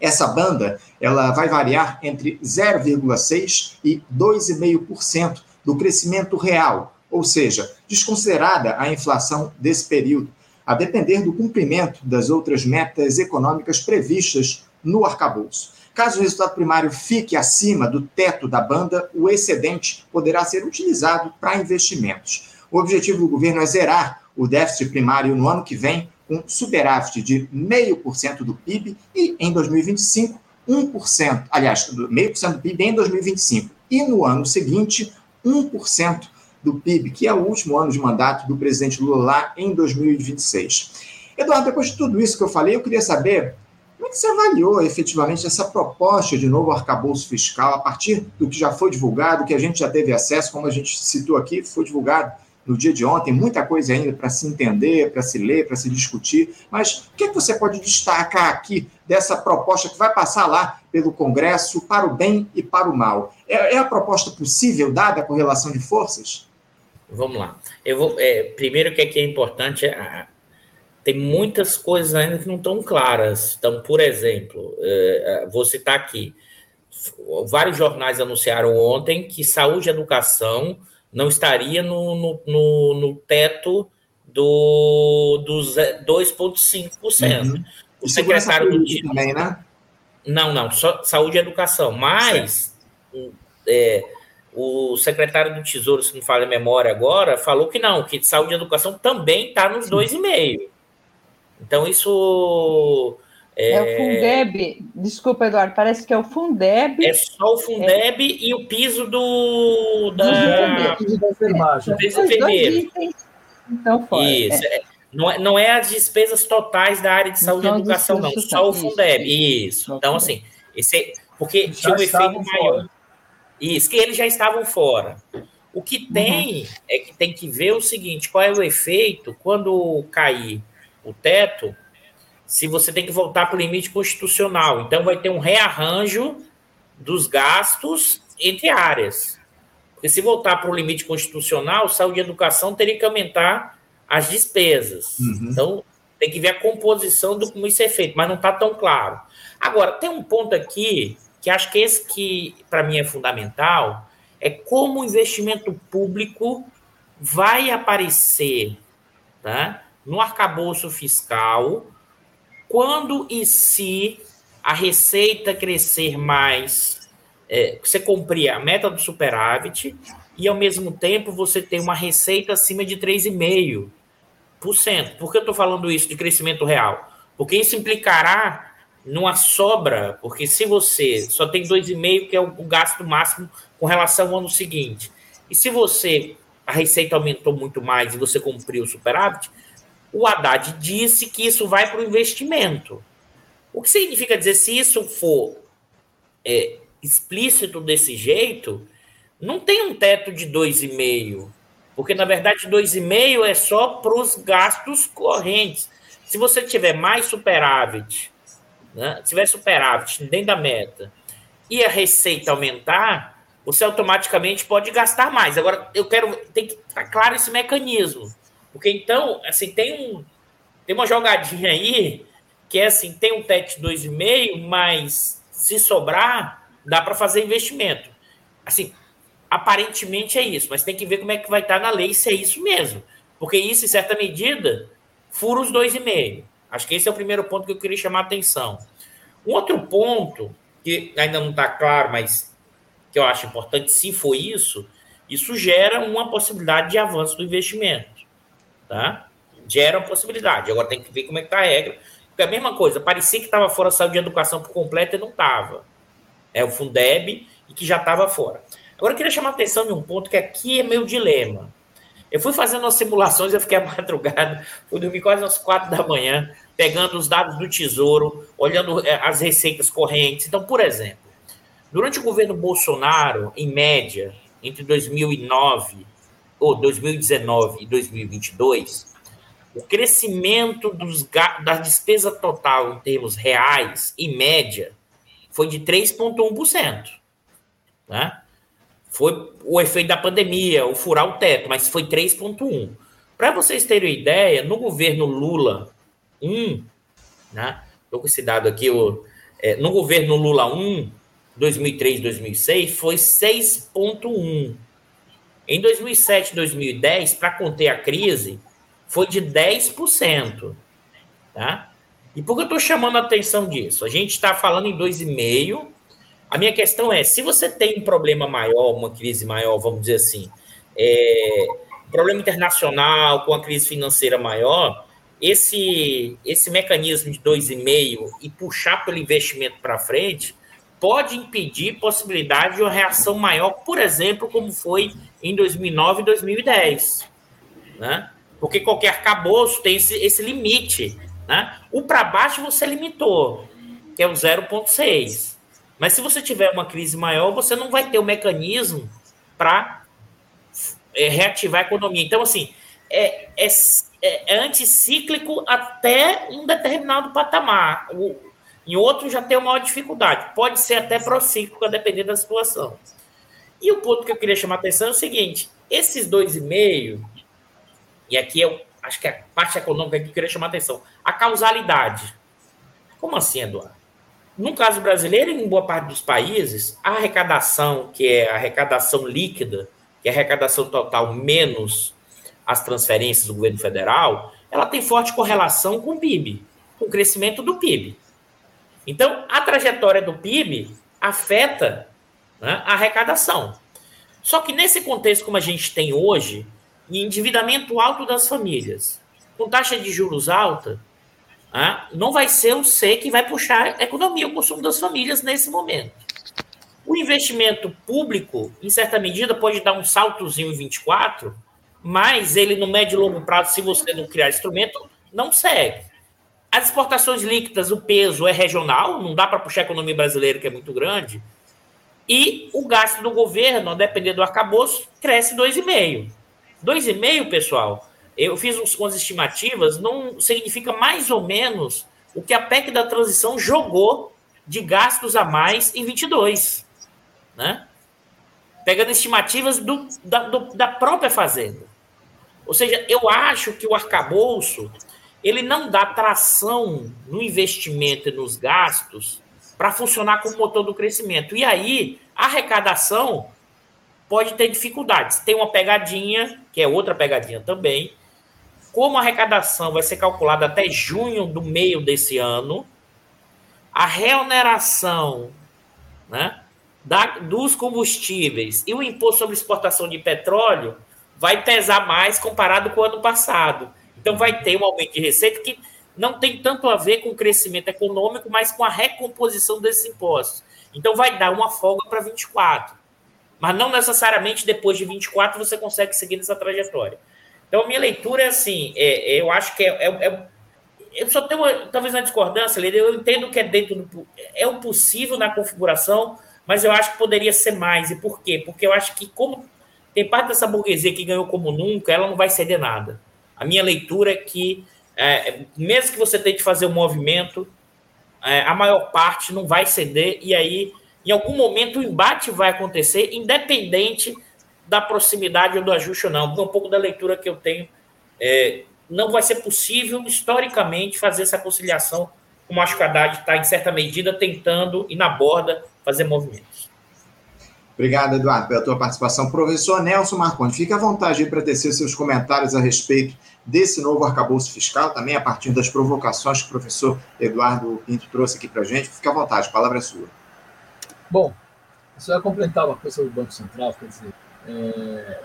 Essa banda ela vai variar entre 0,6% e 2,5% do crescimento real, ou seja, desconsiderada a inflação desse período, a depender do cumprimento das outras metas econômicas previstas no arcabouço. Caso o resultado primário fique acima do teto da banda, o excedente poderá ser utilizado para investimentos. O objetivo do governo é zerar o déficit primário no ano que vem, com superávit de 0,5% do PIB e, em 2025, 1%, aliás, 0,5% do PIB em 2025. E no ano seguinte, 1% do PIB, que é o último ano de mandato do presidente Lula lá em 2026. Eduardo, depois de tudo isso que eu falei, eu queria saber como é que você avaliou efetivamente essa proposta de novo arcabouço fiscal a partir do que já foi divulgado, que a gente já teve acesso, como a gente citou aqui, foi divulgado no dia de ontem, muita coisa ainda para se entender, para se ler, para se discutir, mas o que, é que você pode destacar aqui dessa proposta que vai passar lá pelo Congresso para o bem e para o mal? É, é a proposta possível, dada a correlação de forças? Vamos lá. Eu vou, é, primeiro, é, que é importante é tem muitas coisas ainda que não estão claras. Então, por exemplo, é, é, vou citar aqui: vários jornais anunciaram ontem que saúde e educação não estaria no, no, no, no teto do, dos 2,5%. Uhum. O secretário do também, né? Não, não, só saúde e educação. Mas é, o secretário do Tesouro, se não falha a memória agora, falou que não, que saúde e educação também está nos 2,5%. Então, isso. É... é, o Fundeb, desculpa, Eduardo, parece que é o Fundeb. É só o Fundeb é... e o piso do. Da, piso da enfermagem. Do piso enfermeiro. Então, fora. Isso. É. Não, é, não é as despesas totais da área de saúde e educação, não, só o Fundeb. Isso. Então, assim, esse, porque já tinha um efeito maior. Fora. Isso, que eles já estavam fora. O que tem uhum. é que tem que ver o seguinte: qual é o efeito quando cair o teto, se você tem que voltar para o limite constitucional. Então, vai ter um rearranjo dos gastos entre áreas. Porque se voltar para o limite constitucional, saúde e educação teria que aumentar as despesas. Uhum. Então, tem que ver a composição do como isso é feito, mas não está tão claro. Agora, tem um ponto aqui que acho que esse que, para mim, é fundamental, é como o investimento público vai aparecer, tá? No arcabouço fiscal quando e se a receita crescer mais, é, você cumprir a meta do superávit e, ao mesmo tempo, você tem uma receita acima de 3,5%. Por que eu estou falando isso de crescimento real? Porque isso implicará numa sobra, porque se você só tem 2,5%, que é o gasto máximo com relação ao ano seguinte, e se você a receita aumentou muito mais e você cumpriu o superávit, o Haddad disse que isso vai para o investimento. O que significa dizer, se isso for é, explícito desse jeito, não tem um teto de 2,5, porque na verdade 2,5 é só para os gastos correntes. Se você tiver mais superávit, né, tiver superávit dentro da meta e a receita aumentar, você automaticamente pode gastar mais. Agora, eu quero tem que estar claro esse mecanismo. Porque então, assim, tem um tem uma jogadinha aí que é assim, tem um TET 2,5, mas se sobrar, dá para fazer investimento. Assim, aparentemente é isso, mas tem que ver como é que vai estar na lei se é isso mesmo. Porque isso, em certa medida, fura os 2,5. Acho que esse é o primeiro ponto que eu queria chamar a atenção. Um outro ponto, que ainda não está claro, mas que eu acho importante, se for isso, isso gera uma possibilidade de avanço do investimento. Tá? Gera uma possibilidade. Agora tem que ver como é que está a regra. Porque a mesma coisa, parecia que estava fora da de educação por completo e não estava. É o Fundeb e que já estava fora. Agora eu queria chamar a atenção de um ponto que aqui é meu dilema. Eu fui fazendo umas simulações, eu fiquei [LAUGHS] à madrugada, fui dormir quase às quatro da manhã, pegando os dados do Tesouro, olhando é, as receitas correntes. Então, por exemplo, durante o governo Bolsonaro, em média, entre 2009 ou 2019 e 2022, o crescimento dos, da despesa total em termos reais, em média, foi de 3,1%. Né? Foi o efeito da pandemia, o furar o teto, mas foi 3,1%. Para vocês terem ideia, no governo Lula 1, né? Estou com esse dado aqui, o, é, no governo Lula 1, 2003, 2006, foi 6,1%. Em 2007 2010, para conter a crise, foi de 10%. Tá? E por que eu estou chamando a atenção disso? A gente está falando em 2,5%. A minha questão é: se você tem um problema maior, uma crise maior, vamos dizer assim, é, um problema internacional, com a crise financeira maior, esse, esse mecanismo de 2,5% e puxar pelo investimento para frente pode impedir possibilidade de uma reação maior, por exemplo, como foi em 2009 e 2010. Né? Porque qualquer arcabouço tem esse, esse limite. Né? O para baixo você limitou, que é o 0,6. Mas se você tiver uma crise maior, você não vai ter o mecanismo para é, reativar a economia. Então, assim, é, é, é, anticíclico até um determinado patamar. O, em outro já tem uma maior dificuldade. Pode ser até procíclico, a depender da situação. E o ponto que eu queria chamar a atenção é o seguinte: esses dois e meio, e aqui eu acho que é a parte econômica que eu queria chamar a atenção, a causalidade. Como assim, Eduardo? No caso brasileiro, em boa parte dos países, a arrecadação, que é a arrecadação líquida, que é a arrecadação total menos as transferências do governo federal, ela tem forte correlação com o PIB, com o crescimento do PIB. Então, a trajetória do PIB afeta né, a arrecadação. Só que nesse contexto como a gente tem hoje, endividamento alto das famílias, com taxa de juros alta, né, não vai ser o C que vai puxar a economia, o consumo das famílias nesse momento. O investimento público, em certa medida, pode dar um saltozinho em 24, mas ele no médio e longo prazo, se você não criar instrumento, não segue. As exportações líquidas, o peso é regional, não dá para puxar a economia brasileira, que é muito grande. E o gasto do governo, a depender do arcabouço, cresce 2,5%. 2,5%, pessoal, eu fiz umas estimativas, não significa mais ou menos o que a PEC da transição jogou de gastos a mais em 22, né? Pegando estimativas do, da, do, da própria Fazenda. Ou seja, eu acho que o arcabouço ele não dá tração no investimento e nos gastos para funcionar como motor do crescimento. E aí, a arrecadação pode ter dificuldades. Tem uma pegadinha, que é outra pegadinha também. Como a arrecadação vai ser calculada até junho do meio desse ano, a reoneração né, da, dos combustíveis e o imposto sobre exportação de petróleo vai pesar mais comparado com o ano passado. Então, vai ter um aumento de receita que não tem tanto a ver com o crescimento econômico, mas com a recomposição desses impostos. Então, vai dar uma folga para 24. Mas não necessariamente depois de 24 você consegue seguir nessa trajetória. Então, a minha leitura é assim: é, eu acho que é, é, é eu só tenho uma, talvez uma discordância, eu entendo que é dentro do. É o possível na configuração, mas eu acho que poderia ser mais. E por quê? Porque eu acho que, como tem parte dessa burguesia que ganhou como nunca, ela não vai ceder nada. A minha leitura é que, é, mesmo que você tente fazer um movimento, é, a maior parte não vai ceder, e aí, em algum momento, o embate vai acontecer, independente da proximidade ou do ajuste ou não. Um pouco da leitura que eu tenho, é, não vai ser possível, historicamente, fazer essa conciliação, como acho que a Haddad está, em certa medida, tentando, e na borda, fazer movimentos. Obrigado, Eduardo, pela tua participação. Professor Nelson Marconi, fique à vontade para tecer seus comentários a respeito desse novo arcabouço fiscal, também a partir das provocações que o professor Eduardo Pinto trouxe aqui para a gente. Fique à vontade, a palavra é sua. Bom, só ia complementar uma coisa sobre o Banco Central, quer dizer, é,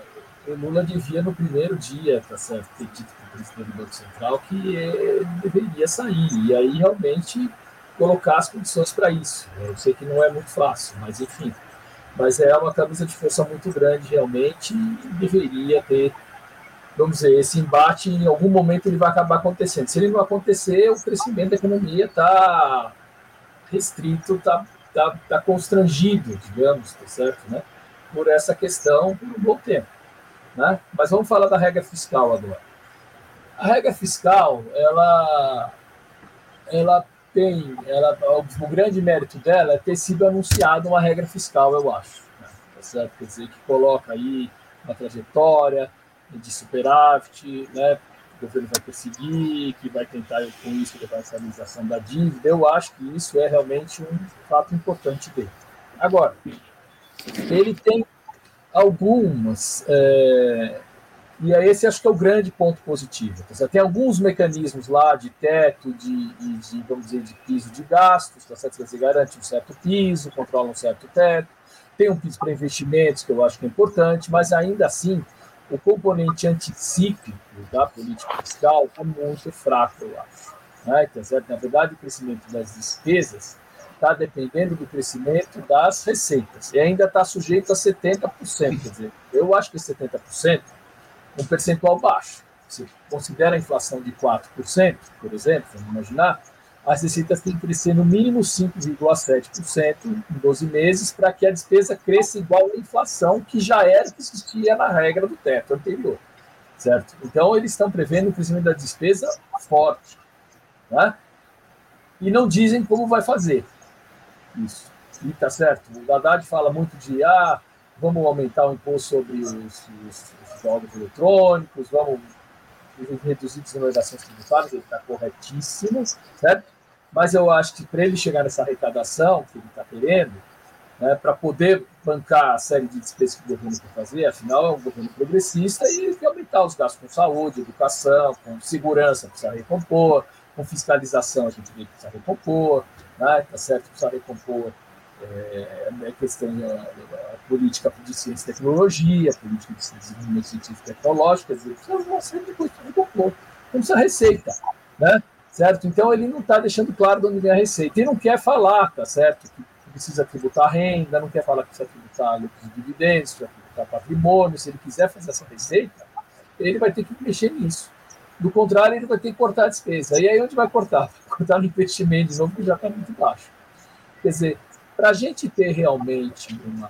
o Lula devia no primeiro dia, tá certo, ter dito para o presidente do Banco Central que ele deveria sair, e aí realmente colocar as condições para isso. Eu sei que não é muito fácil, mas enfim, mas é uma camisa de força muito grande realmente e deveria ter, vamos dizer, esse embate em algum momento ele vai acabar acontecendo. Se ele não acontecer, o crescimento da economia está restrito, está tá, tá constrangido, digamos, tá certo, né? Por essa questão por um bom tempo, né? Mas vamos falar da regra fiscal agora. A regra fiscal, ela, ela tem, ela, o grande mérito dela é ter sido anunciado uma regra fiscal, eu acho. Né? Tá certo? Quer dizer, que coloca aí uma trajetória de superávit, né? o governo vai perseguir, que vai tentar com isso levar a estabilização da dívida. Eu acho que isso é realmente um fato importante dele. Agora, ele tem algumas é, e aí esse acho que é o grande ponto positivo. Tá Tem alguns mecanismos lá de teto, de, de, de, vamos dizer, de piso de gastos, tá certo? Você garante um certo piso, controla um certo teto. Tem um piso para investimentos, que eu acho que é importante, mas ainda assim, o componente anticíclico da política fiscal é muito fraco, eu acho. Né? Tá certo? Na verdade, o crescimento das despesas está dependendo do crescimento das receitas. E ainda está sujeito a 70%. Quer dizer, eu acho que 70% um percentual baixo. Se considera a inflação de 4%, por exemplo, vamos imaginar, as receitas têm que crescer no mínimo 5,7% em 12 meses para que a despesa cresça igual à inflação, que já era que existia na regra do teto anterior. Certo? Então, eles estão prevendo um crescimento da despesa forte. Né? E não dizem como vai fazer isso. E tá certo. O Haddad fala muito de ah, vamos aumentar o imposto sobre os, os, jogos eletrônicos, vamos reduzir a desoneração tributárias, ele está corretíssimo, certo? Mas eu acho que para ele chegar nessa arrecadação que ele está querendo, né, para poder bancar a série de despesas que o governo quer fazer, afinal é um governo progressista e ele quer aumentar os gastos com saúde, educação, com segurança, precisa recompor, com fiscalização a gente vê que precisa recompor, né, tá certo? Precisa recompor é, é questão da, da, política de ciência e tecnologia, política de desenvolvimento científico e tecnológico, dizer, precisa uma série de coisas que não precisa receita, né? Certo? Então ele não está deixando claro de onde vem a receita. E não quer falar, tá certo? Que precisa tributar renda, não quer falar que precisa tributar lucros e dividendos, precisa tributar patrimônio. Se ele quiser fazer essa receita, ele vai ter que mexer nisso. Do contrário, ele vai ter que cortar a despesa. E aí onde vai cortar? [LAUGHS] Cortar no investimento de novo, que já está muito baixo. Quer dizer, para a gente ter realmente uma,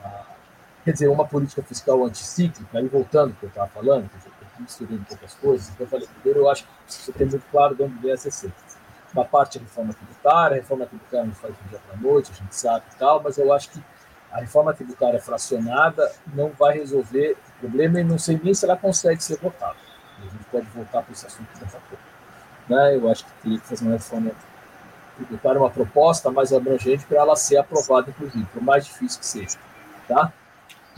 quer dizer, uma política fiscal anticíclica, aí voltando ao que eu estava falando, dizer, eu misturei um pouco as coisas, eu falei, primeiro eu acho que precisa ter muito claro de onde vem as receitas. Uma parte é reforma tributária, a reforma tributária não faz do dia para noite, a gente sabe e tal, mas eu acho que a reforma tributária fracionada não vai resolver o problema e não sei nem se ela consegue ser votada. A gente pode voltar para esse assunto daqui a pouco. Né? Eu acho que teria que fazer uma reforma tributária, uma proposta mais abrangente para ela ser aprovada, inclusive, por mais difícil que seja. Tá?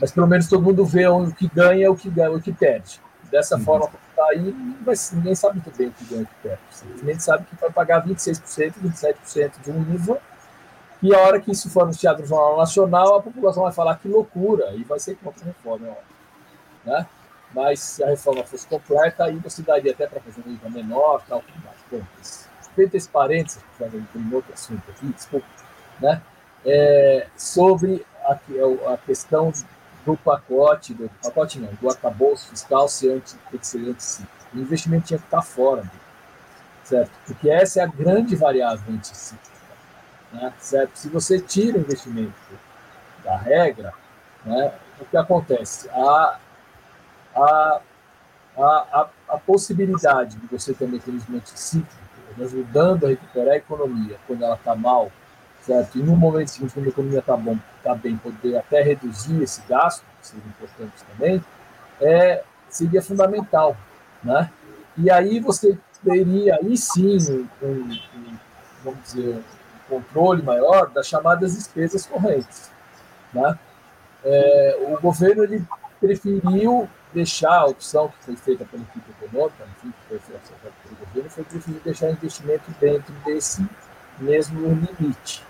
Mas pelo menos todo mundo vê o que ganha, o que ganha, o que perde. Dessa uhum. forma, tá aí, mas ninguém sabe muito bem o que ganha e o que perde. Simplesmente sabe que vai pagar 26%, 27% de um IVA, e a hora que isso for anunciado no Jornal Nacional, a população vai falar que loucura, e vai ser contra a reforma, é Né? Mas se a reforma fosse completa, aí você daria até para fazer um IVA menor, tal, tudo mais. Bom, feito esse parênteses, para um outro assunto aqui, desculpa, né? É, sobre a, a, questão do pacote, do pacote não, do arcabouço fiscal ser anti, tem que. O investimento tinha que estar fora certo? Porque essa é a grande variável anticíclica, né? certo? Se você tira o investimento da regra, né, o que acontece? A, a, a, a, possibilidade de você ter um mecanismo anticíclico ajudando a recuperar a economia quando ela está mal, certo? E no momento seguinte, quando a economia está bom, está bem, poder até reduzir esse gasto, que seria importante também, é, seria fundamental, né? E aí você teria aí sim um, um, vamos dizer, um controle maior das chamadas despesas correntes, né? é, o governo ele preferiu deixar a opção que foi feita pela equipe econômica, enfim, que foi feita pelo governo, foi preferir deixar o investimento dentro desse mesmo limite,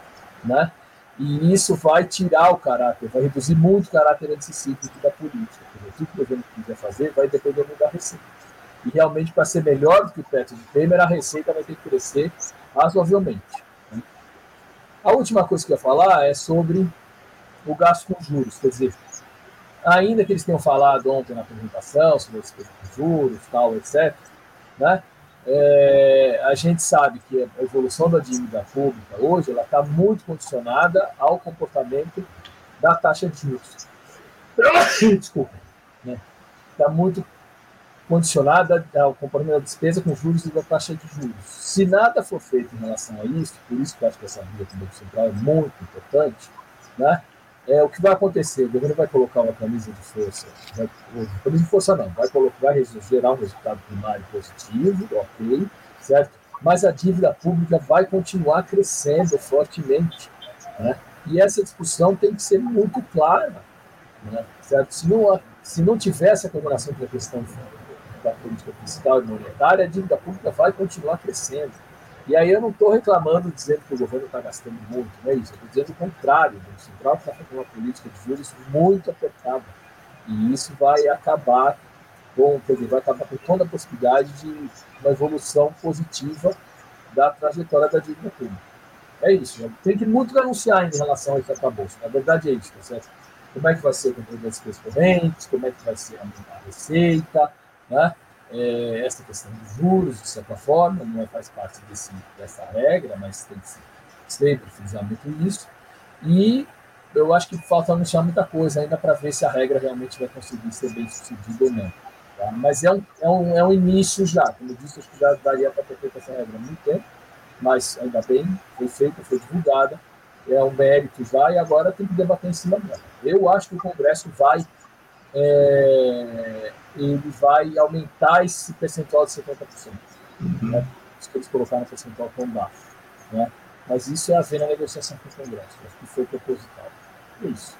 né? E isso vai tirar o caráter, vai reduzir muito o caráter anticíclico da política. Porque tudo que o governo quiser fazer vai depender da receita. E realmente, para ser melhor do que o teto de Temer, a receita vai ter que crescer razoavelmente. Né? A última coisa que eu ia falar é sobre o gasto com juros. Quer dizer, ainda que eles tenham falado ontem na apresentação sobre com juros, tal, etc., né? É, a gente sabe que a evolução da dívida pública hoje ela está muito condicionada ao comportamento da taxa de juros. [COUGHS] Desculpa. Está né? Tá muito condicionada ao comportamento da despesa com juros e da taxa de juros. Se nada for feito em relação a isso, por isso que eu acho que essa via do Banco Central é muito importante, né? É, o que vai acontecer? O governo vai colocar uma camisa de força, vai, camisa de força não, vai, colocar, vai gerar um resultado primário positivo, ok, certo? Mas a dívida pública vai continuar crescendo fortemente, né? E essa discussão tem que ser muito clara, né? certo? Se não, se não tiver essa combinação entre a questão da política fiscal e monetária, a dívida pública vai continuar crescendo. E aí eu não estou reclamando dizendo que o governo está gastando muito, não é isso. Eu estou dizendo o contrário. O Central está fazendo uma política de juros muito apertada. E isso vai acabar com, quer dizer, vai acabar com toda a possibilidade de uma evolução positiva da trajetória da dívida pública. É isso. Tem que muito anunciar em relação a isso acabouço. Na verdade é isso, tá certo? Como é que vai ser o controle das correntes, como é que vai ser a receita, né? É, essa questão dos juros, de certa forma, não é, faz parte desse, dessa regra, mas tem que sempre frisar muito isso. E eu acho que falta anunciar muita coisa ainda para ver se a regra realmente vai conseguir ser bem sucedida ou não. Tá? Mas é um, é, um, é um início já, como eu disse, acho que já daria para ter feito essa regra há muito tempo, mas ainda bem, foi feita, foi divulgada, é um mérito já, e agora tem que debater em cima dela. Eu acho que o Congresso vai é, ele vai aumentar esse percentual de 50%. Uhum. Né? Isso que eles colocaram no percentual tão baixo. Né? Mas isso é a ver na negociação com o Congresso. Acho que foi proposital. É isso.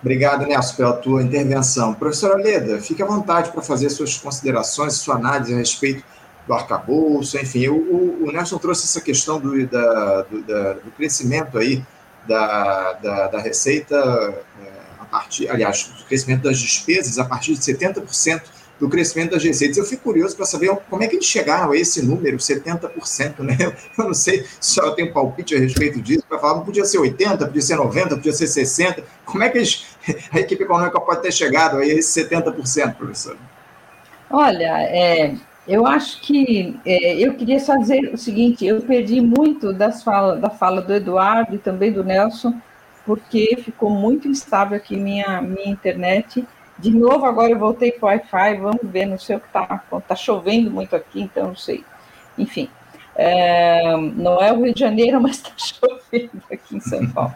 Obrigado, Nelson, pela tua intervenção. Professora Leda, fique à vontade para fazer suas considerações, sua análise a respeito do arcabouço, enfim. O, o, Nelson trouxe essa questão do, da, do, da, do crescimento aí da, da, da receita é, partir, aliás, do crescimento das despesas a partir de 70% do crescimento das receitas. Eu fico curioso para saber como é que eles chegaram a esse número, 70%, né? [LAUGHS] Eu não sei se tem um palpite a respeito disso, para falar, podia ser 80%, podia ser 90%, podia ser 60%. Como é que eles, [LAUGHS] a equipe econômica pode ter chegado a esse 70%, professor? Olha, é, eu acho que é, eu queria dizer o seguinte: eu perdi muito das fala, da fala do Eduardo e também do Nelson porque ficou muito instável aqui minha, minha internet. De novo, agora eu voltei para o Wi-Fi, vamos ver, não sei o que está. Está chovendo muito aqui, então não sei. Enfim, é, não é o Rio de Janeiro, [LAUGHS] mas está chovendo aqui em São Paulo.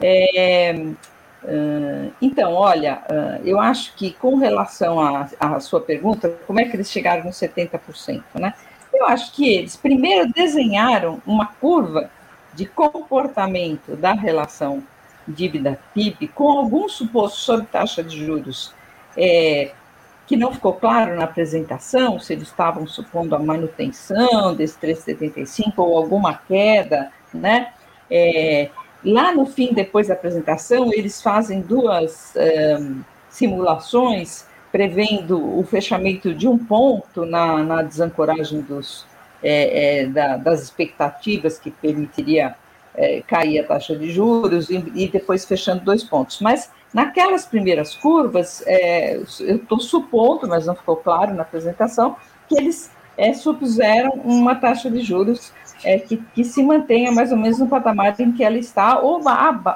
É, é, então, olha, é, eu acho que com relação à sua pergunta, como é que eles chegaram nos 70%, né? Eu acho que eles primeiro desenharam uma curva de comportamento da relação dívida PIB, com algum suposto sobre taxa de juros é, que não ficou claro na apresentação, se eles estavam supondo a manutenção desse 3,75 ou alguma queda, né? É, lá no fim, depois da apresentação, eles fazem duas é, simulações prevendo o fechamento de um ponto na, na desancoragem dos, é, é, da, das expectativas que permitiria é, cair a taxa de juros e, e, depois fechando dois pontos. Mas naquelas primeiras curvas, é, eu estou supondo, mas não ficou claro na apresentação, que eles é, supuseram uma taxa de juros é, que, que, se mantenha mais ou menos no patamar em que ela está, ou,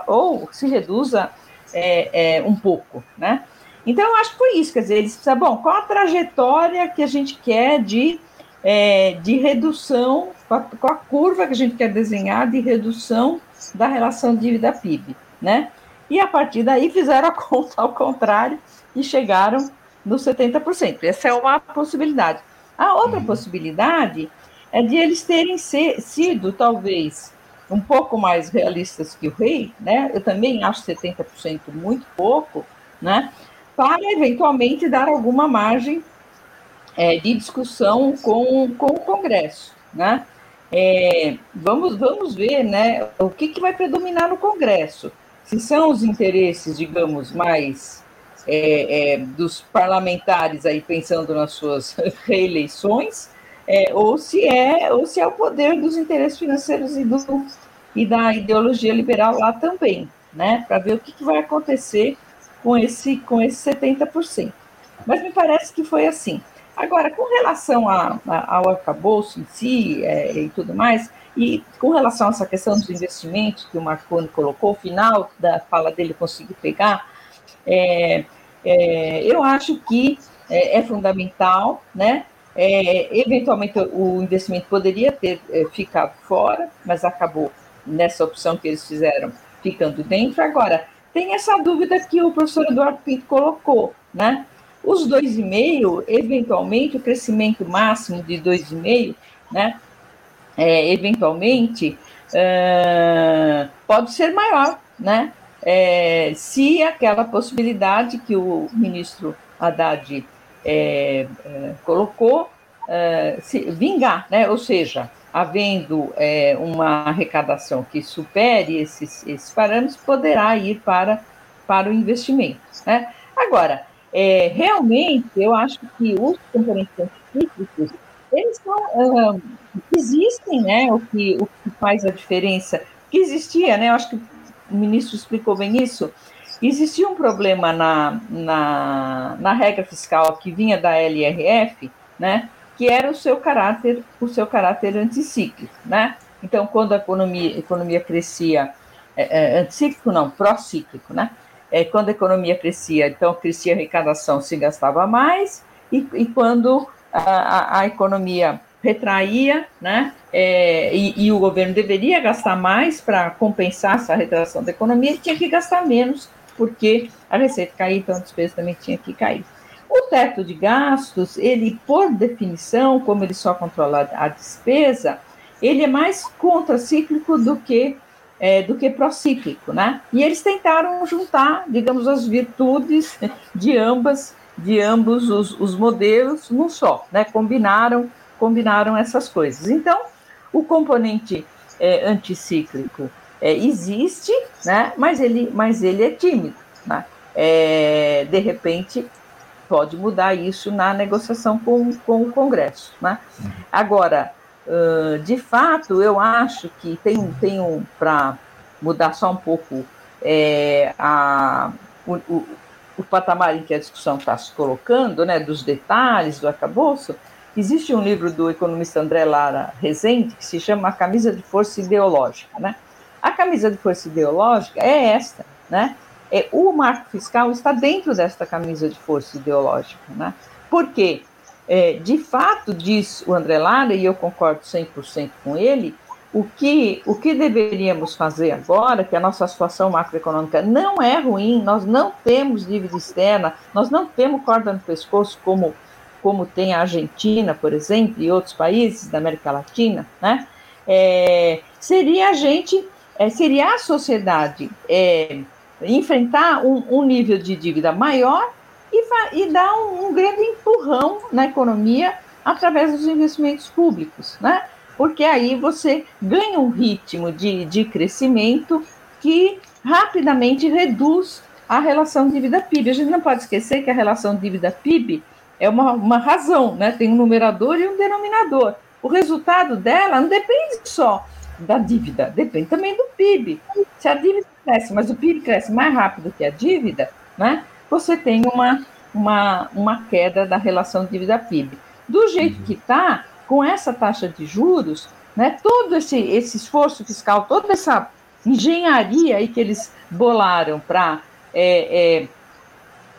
ou se reduza é, é, um pouco, né? Então, eu acho que foi isso, quer dizer, eles precisam, bom, qual a trajetória que a gente quer de é, de redução, com a, com a, curva que a gente quer desenhar de redução da relação dívida-PIB, né? E a partir daí fizeram a [LAUGHS] conta ao contrário e chegaram nos 70%. Essa é uma possibilidade. A outra uhum. possibilidade é de eles terem ser, sido, talvez, um pouco mais realistas que o rei, né? Eu também acho 70% muito pouco, né? Para eventualmente dar alguma margem é, de discussão com, com o Congresso, né? É, vamos, vamos ver, né? O que, que vai predominar no Congresso? Se são os interesses, digamos, mais é, é, dos parlamentares aí pensando nas suas [LAUGHS] reeleições, é, ou se é ou se é o poder dos interesses financeiros e, do, e da ideologia liberal lá também, né? Para ver o que, que, vai acontecer com esse com esse 70%. Mas me parece que foi assim. Agora, com relação a, a, ao arcabouço em si é, e tudo mais, e com relação a essa questão dos investimentos que o Marconi colocou, final da fala dele consegui pegar, é, é, eu acho que é, é fundamental, né? É, eventualmente o investimento poderia ter é, ficado fora, mas acabou nessa opção que eles fizeram ficando dentro. Agora, tem essa dúvida que o professor Eduardo Pinto colocou, né? Os 2,5, eventualmente, o crescimento máximo de 2,5, né? É, eventualmente, uh, pode ser maior, né? É, se aquela possibilidade que o ministro Haddad é, é, colocou é, se vingar, né? ou seja, havendo é, uma arrecadação que supere esses, esses parâmetros, poderá ir para, para o investimento. Né? Agora, é, realmente, eu acho que os componentes científicos, eles existem, né? o, que, o que faz a diferença, que existia, né? eu acho que o ministro explicou bem isso, Existia um problema na, na, na regra fiscal que vinha da LRF, né, que era o seu caráter, o seu caráter anticíclico, né? Então, quando a economia, economia crescia, é, é, anticíclico não, procíclico, né? É, quando a economia crescia, então crescia a arrecadação, se gastava mais, e, e quando a, a, a, economia retraía, né? É, e, e, o governo deveria gastar mais para compensar essa retração da economia, tinha que gastar menos porque a receita caiu, então a despesa também tinha que cair. O teto de gastos, ele, por definição, como ele só controla a despesa, ele é mais contracíclico do que é, do que procíclico, né? E eles tentaram juntar, digamos, as virtudes de ambas, de ambos os, os modelos num só, né? Combinaram, combinaram essas coisas. Então, o componente é, anticíclico é, existe, né? mas, ele, mas ele é tímido. Né? É, de repente, pode mudar isso na negociação com, com o Congresso. Né? Agora, uh, de fato, eu acho que tem, tem um, para mudar só um pouco é, a, o, o, o, patamar em que a discussão está se colocando, né, dos detalhes do arcabouço, existe um livro do economista André Lara Rezende que se chama A Camisa de Força Ideológica, né? A camisa de força ideológica é esta, né? É, o marco fiscal está dentro desta camisa de força ideológica, né? Porque, é, de fato, diz o André Lara, e eu concordo 100% com ele, o que, o que deveríamos fazer agora, que a nossa situação macroeconômica não é ruim, nós não temos dívida externa, nós não temos corda no pescoço como, como tem a Argentina, por exemplo, e outros países da América Latina, né? É, seria a gente é, seria a sociedade é, enfrentar um, um, nível de dívida maior e, e dar um, um, grande empurrão na economia através dos investimentos públicos, né? Porque aí você ganha um ritmo de, de crescimento que rapidamente reduz a relação dívida-PIB. A gente não pode esquecer que a relação dívida-PIB é uma, uma razão, né? Tem um numerador e um denominador. O resultado dela não depende só da dívida, depende também do PIB. Se a dívida cresce, mas o PIB cresce mais rápido que a dívida, né, você tem uma, uma, uma queda da relação dívida-PIB. Do jeito uhum. que está, com essa taxa de juros, né, todo esse, esse esforço fiscal, toda essa engenharia aí que eles bolaram para é, é,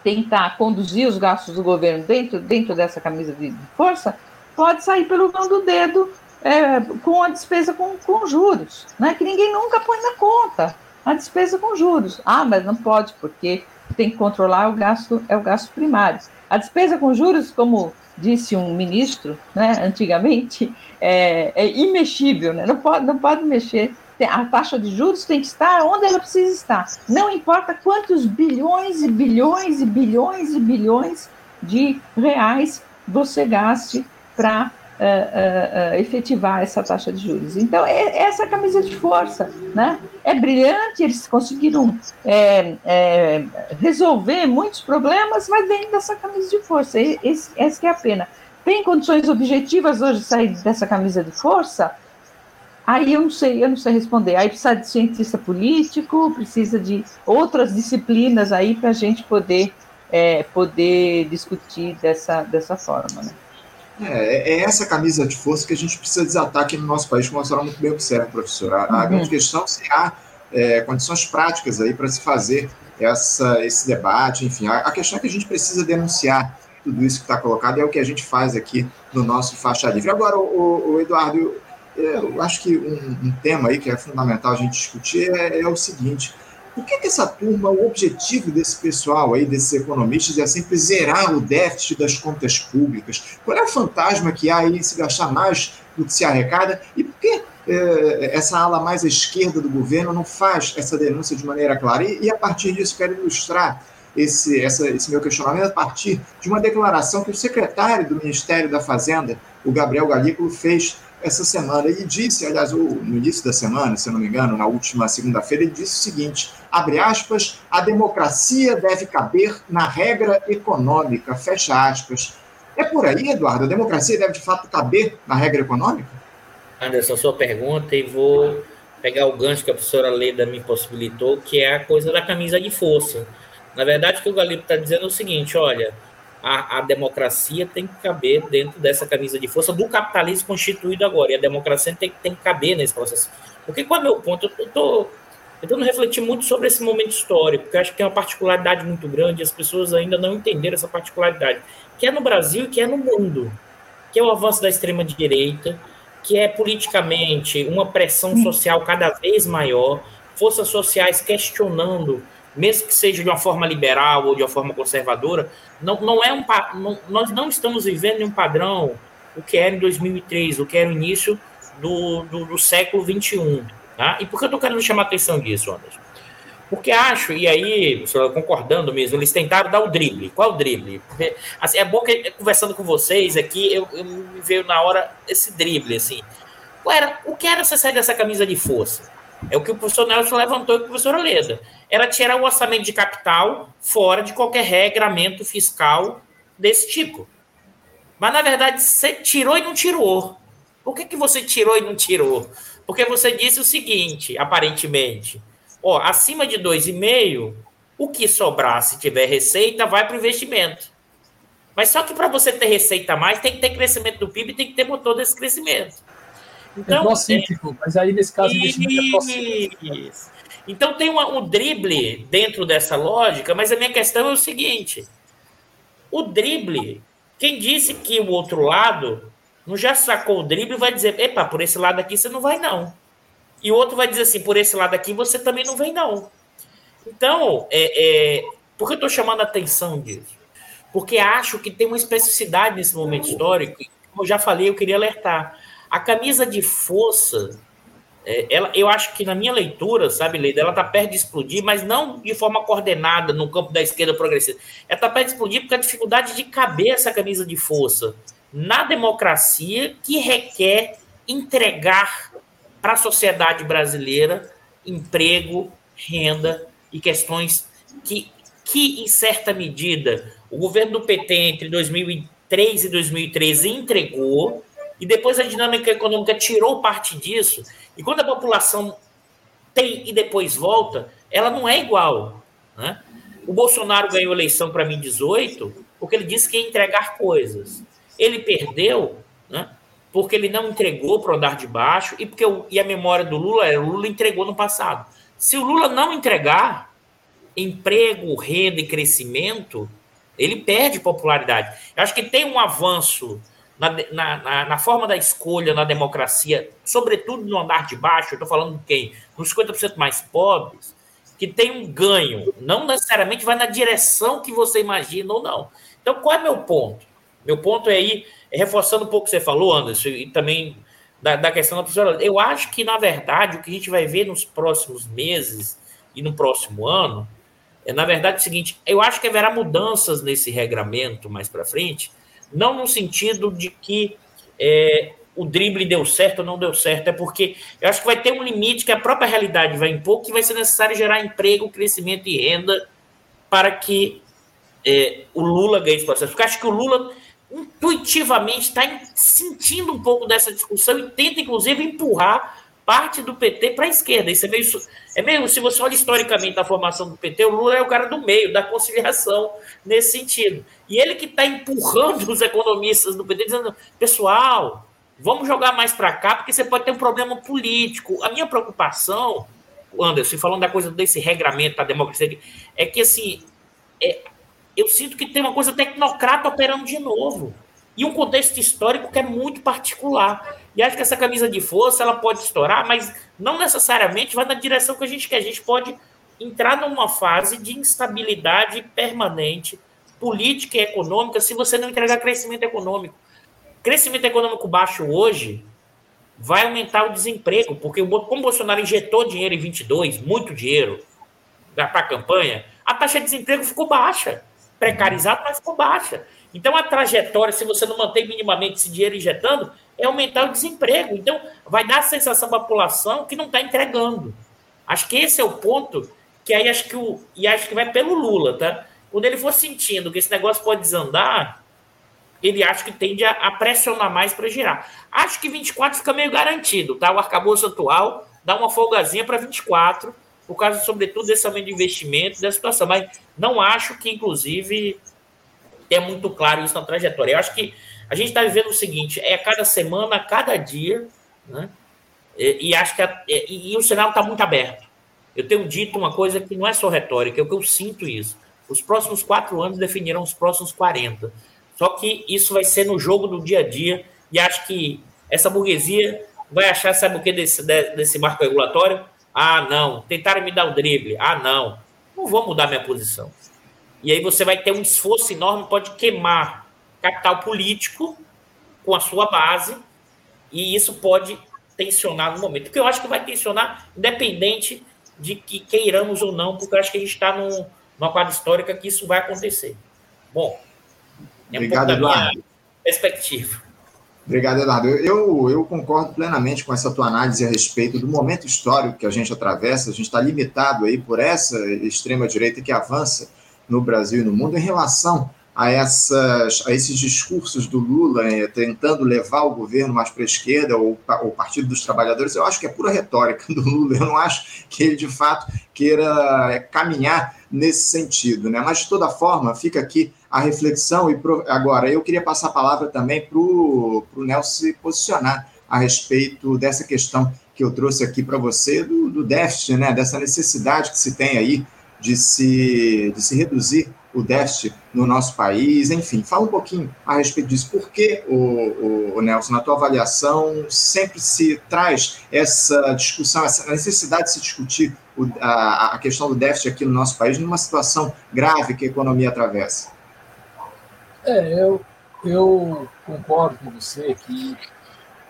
tentar conduzir os gastos do governo dentro, dentro dessa camisa de força, pode sair pelo mão do dedo é, com a despesa com, com juros, né? que ninguém nunca põe na conta a despesa com juros. Ah, mas não pode, porque tem que controlar o gasto, é o gasto primário. A despesa com juros, como disse um ministro né, antigamente, [LAUGHS] é, é imexível, né? não, pode, não pode mexer, A taxa de juros tem que estar onde ela precisa estar. Não importa quantos bilhões e bilhões e bilhões e bilhões de reais você gaste para uh, uh, efetivar essa taxa de juros. Então, é, essa camisa de força, né? É brilhante, eles conseguiram é, é, resolver muitos problemas, mas dentro dessa camisa de força. Esse, essa é a pena. Tem condições objetivas hoje de sair dessa camisa de força? Aí eu não sei, eu não sei responder. Aí precisa de cientista político, precisa de outras disciplinas aí para a gente poder, é, poder discutir dessa, dessa forma. Né? É, é essa camisa de força que a gente precisa desatar aqui no nosso país, como a senhora muito bem observa, professora. A, uhum. grande questão é se há é, condições práticas aí para se fazer essa, esse debate, enfim. A, a, questão é que a gente precisa denunciar tudo isso que está colocado, e é o que a gente faz aqui no nosso Faixa Livre. Agora, o, o Eduardo, eu, eu, acho que um, um, tema aí que é fundamental a gente discutir é, é o seguinte, por que, que essa turma, o objetivo desse pessoal aí, desses economistas, é sempre zerar o déficit das contas públicas? Qual é o fantasma que há aí se gastar mais do que se arrecada? E por que é, essa ala mais à esquerda do governo não faz essa denúncia de maneira clara? E, e a partir disso, quero ilustrar esse, essa, esse meu questionamento a partir de uma declaração que o secretário do Ministério da Fazenda, o Gabriel Galípolo, fez essa semana. Ele disse, aliás, no início da semana, se não me engano, na última segunda-feira, ele disse o seguinte: abre aspas, a democracia deve caber na regra econômica, fecha aspas. É por aí, Eduardo? A democracia deve de fato caber na regra econômica? Anderson, sua pergunta, e vou pegar o gancho que a professora Leda me possibilitou, que é a coisa da camisa de força. Na verdade, o que o Galipo está dizendo é o seguinte: olha, a, a, democracia tem que caber dentro dessa camisa de força do capitalismo constituído agora. E a democracia tem, tem que caber nesse processo. Porque qual é o meu ponto? Eu estou tentando refletir muito sobre esse momento histórico, porque eu acho que tem uma particularidade muito grande e as pessoas ainda não entenderam essa particularidade, que é no Brasil e que é no mundo, que é o avanço da extrema-direita, que é politicamente uma pressão social cada vez maior, forças sociais questionando mesmo que seja de uma forma liberal ou de uma forma conservadora, não, não é um não, nós não estamos vivendo em um padrão o que era em 2003, o que era o início do, do, do século 21. Tá? E por que eu estou querendo chamar a atenção disso, Anderson? Porque acho, e aí, concordando mesmo, eles tentaram dar o drible. Qual o drible? Porque, assim, é bom que conversando com vocês aqui, eu, eu me veio na hora esse drible, assim. Era, o que era sair dessa camisa de força? É o que o professor Nelson levantou e o professor Leda. Era tirar o orçamento de capital fora de qualquer regramento fiscal desse tipo. Mas, na verdade, você tirou e não tirou. Por que, que você tirou e não tirou? Porque você disse o seguinte, aparentemente. Ó, acima de 2,5, o que sobrar, se tiver receita, vai para o investimento. Mas só que para você ter receita a mais, tem que ter crescimento do PIB, tem que ter motor desse crescimento. Então, é mas aí nesse caso é Então tem uma, um drible dentro dessa lógica, mas a minha questão é o seguinte: o drible, quem disse que o outro lado não já sacou o drible vai dizer, epa, por esse lado aqui você não vai não. E o outro vai dizer assim, por esse lado aqui você também não vem não. Então, é, é, por que eu estou chamando a atenção disso? Porque acho que tem uma especificidade nesse momento histórico, como eu já falei, eu queria alertar. A camisa de força, é, ela, eu acho que na minha leitura, sabe, Leida, ela está perto de explodir, mas não de forma coordenada no campo da esquerda progressista. Ela está perto de explodir porque a dificuldade de caber essa camisa de força na democracia que requer entregar para a sociedade brasileira emprego, renda e questões que, que, em certa medida, o governo do PT entre 2003 e 2013 entregou, e depois a dinâmica econômica tirou parte disso. E quando a população tem e depois volta, ela não é igual. Né? O Bolsonaro ganhou eleição para mim 18 porque ele disse que ia entregar coisas. Ele perdeu né, porque ele não entregou para o andar de baixo e porque o, e a memória do Lula é o Lula entregou no passado. Se o Lula não entregar emprego, renda e crescimento, ele perde popularidade. Eu acho que tem um avanço na, na, na, forma da escolha na democracia, sobretudo no andar de baixo, eu estou falando de quem? Nos 50% mais pobres, que tem um ganho, não necessariamente vai na direção que você imagina ou não. Então, qual é meu ponto? Meu ponto é aí, é reforçando um pouco o que você falou, Anderson, e também da, da questão da professora. Eu acho que, na verdade, o que a gente vai ver nos próximos meses e no próximo ano é, na verdade, o seguinte: eu acho que haverá mudanças nesse regramento mais para frente, não no sentido de que é, o drible deu certo ou não deu certo, é porque eu acho que vai ter um limite que a própria realidade vai impor, que vai ser necessário gerar emprego, crescimento e renda para que é, o Lula ganhe esse processo. Porque acho que o Lula intuitivamente está sentindo um pouco dessa discussão e tenta, inclusive, empurrar parte do PT para a esquerda. Isso é meio, é meio. Se você olha historicamente a formação do PT, o Lula é o cara do meio, da conciliação nesse sentido. E ele que está empurrando os economistas do PT, dizendo: pessoal, vamos jogar mais para cá, porque você pode ter um problema político. A minha preocupação, Anderson, falando da coisa desse regramento da democracia, é que assim. É, eu sinto que tem uma coisa tecnocrata operando de novo. E um contexto histórico que é muito particular. E acho que essa camisa de força ela pode estourar, mas não necessariamente vai na direção que a gente quer. A gente pode entrar numa fase de instabilidade permanente, política e econômica, se você não entregar crescimento econômico. Crescimento econômico baixo hoje vai aumentar o desemprego, porque como o Bolsonaro injetou dinheiro em 22, muito dinheiro, para a campanha, a taxa de desemprego ficou baixa precarizado, mas ficou baixa. Então, a trajetória, se você não mantém minimamente esse dinheiro injetando, é aumentar o desemprego. Então, vai dar a sensação à população que não está entregando. Acho que esse é o ponto que aí acho que o. E acho que vai pelo Lula, tá? Quando ele for sentindo que esse negócio pode desandar, ele acha que tende a, a pressionar mais para girar. Acho que 24 fica meio garantido, tá? O arcabouço atual dá uma folgazinha para 24 por causa, sobretudo, desse aumento de investimento, dessa situação. Mas não acho que, inclusive, é muito claro isso na trajetória. Eu acho que a gente está vivendo o seguinte: é cada semana, cada dia, né? E, e acho que a, e, e, o cenário está muito aberto. Eu tenho dito uma coisa que não é só retórica, é o que eu sinto isso. Os próximos quatro anos definirão os próximos 40. Só que isso vai ser no jogo do dia a dia, e acho que essa burguesia vai achar, sabe o que desse, desse marco regulatório? Ah, não. Tentaram me dar o drible. Ah, não. Não vou mudar minha posição. E aí você vai ter um esforço enorme, pode queimar capital político com a sua base, e isso pode tensionar no momento. Porque eu acho que vai tensionar, independente de que queiramos ou não, porque eu acho que a gente está numa quadra histórica que isso vai acontecer. Bom, é um Obrigado, pouco da minha perspectiva. Obrigado, Eduardo. Eu, eu concordo plenamente com essa tua análise a respeito do momento histórico que a gente atravessa. A gente está limitado aí por essa extrema-direita que avança no Brasil e no mundo em relação a, essas, a esses discursos do Lula eh, tentando levar o governo mais para a esquerda ou o Partido dos Trabalhadores. Eu acho que é pura retórica do Lula. Eu não acho que ele, de fato, queira eh, caminhar nesse sentido. Né? Mas, de toda forma, fica aqui a reflexão. E pro... agora, eu queria passar a palavra também para o Nelson se posicionar a respeito dessa questão que eu trouxe aqui para você, do, do, déficit, né? dessa necessidade que se tem aí de se, de se reduzir o déficit no nosso país, enfim, fala um pouquinho a respeito disso. Por que, o, o, Nelson, na tua avaliação, sempre se traz essa discussão, essa necessidade de se discutir o, a, a questão do déficit aqui no nosso país, numa situação grave que a economia atravessa? É, eu, eu concordo com você que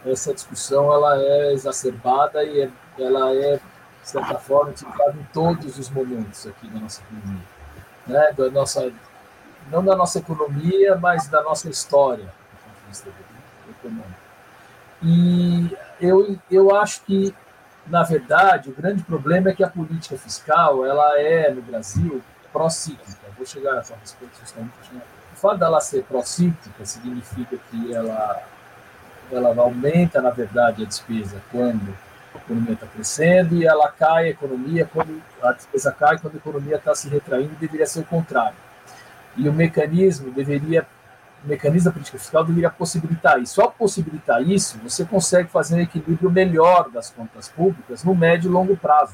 essa discussão ela é exacerbada e é, ela é, de certa forma, utilizada em todos os momentos aqui da nossa economia. Né? Da nossa, não da nossa economia, mas da nossa história, do ponto de vista econômico. E eu, eu acho que, na verdade, o grande problema é que a política fiscal ela é, no Brasil, pró-cíclica. Vou chegar a respeito justamente fato dela ser procíclica significa que ela, ela aumenta, na verdade, a despesa quando a economia está crescendo e ela cai a economia quando a despesa cai quando a economia está se retraindo, deveria ser o contrário. E o mecanismo deveria, o mecanismo da política fiscal deveria possibilitar isso. Só possibilitar isso, você consegue fazer um equilíbrio melhor das contas públicas no médio e longo prazo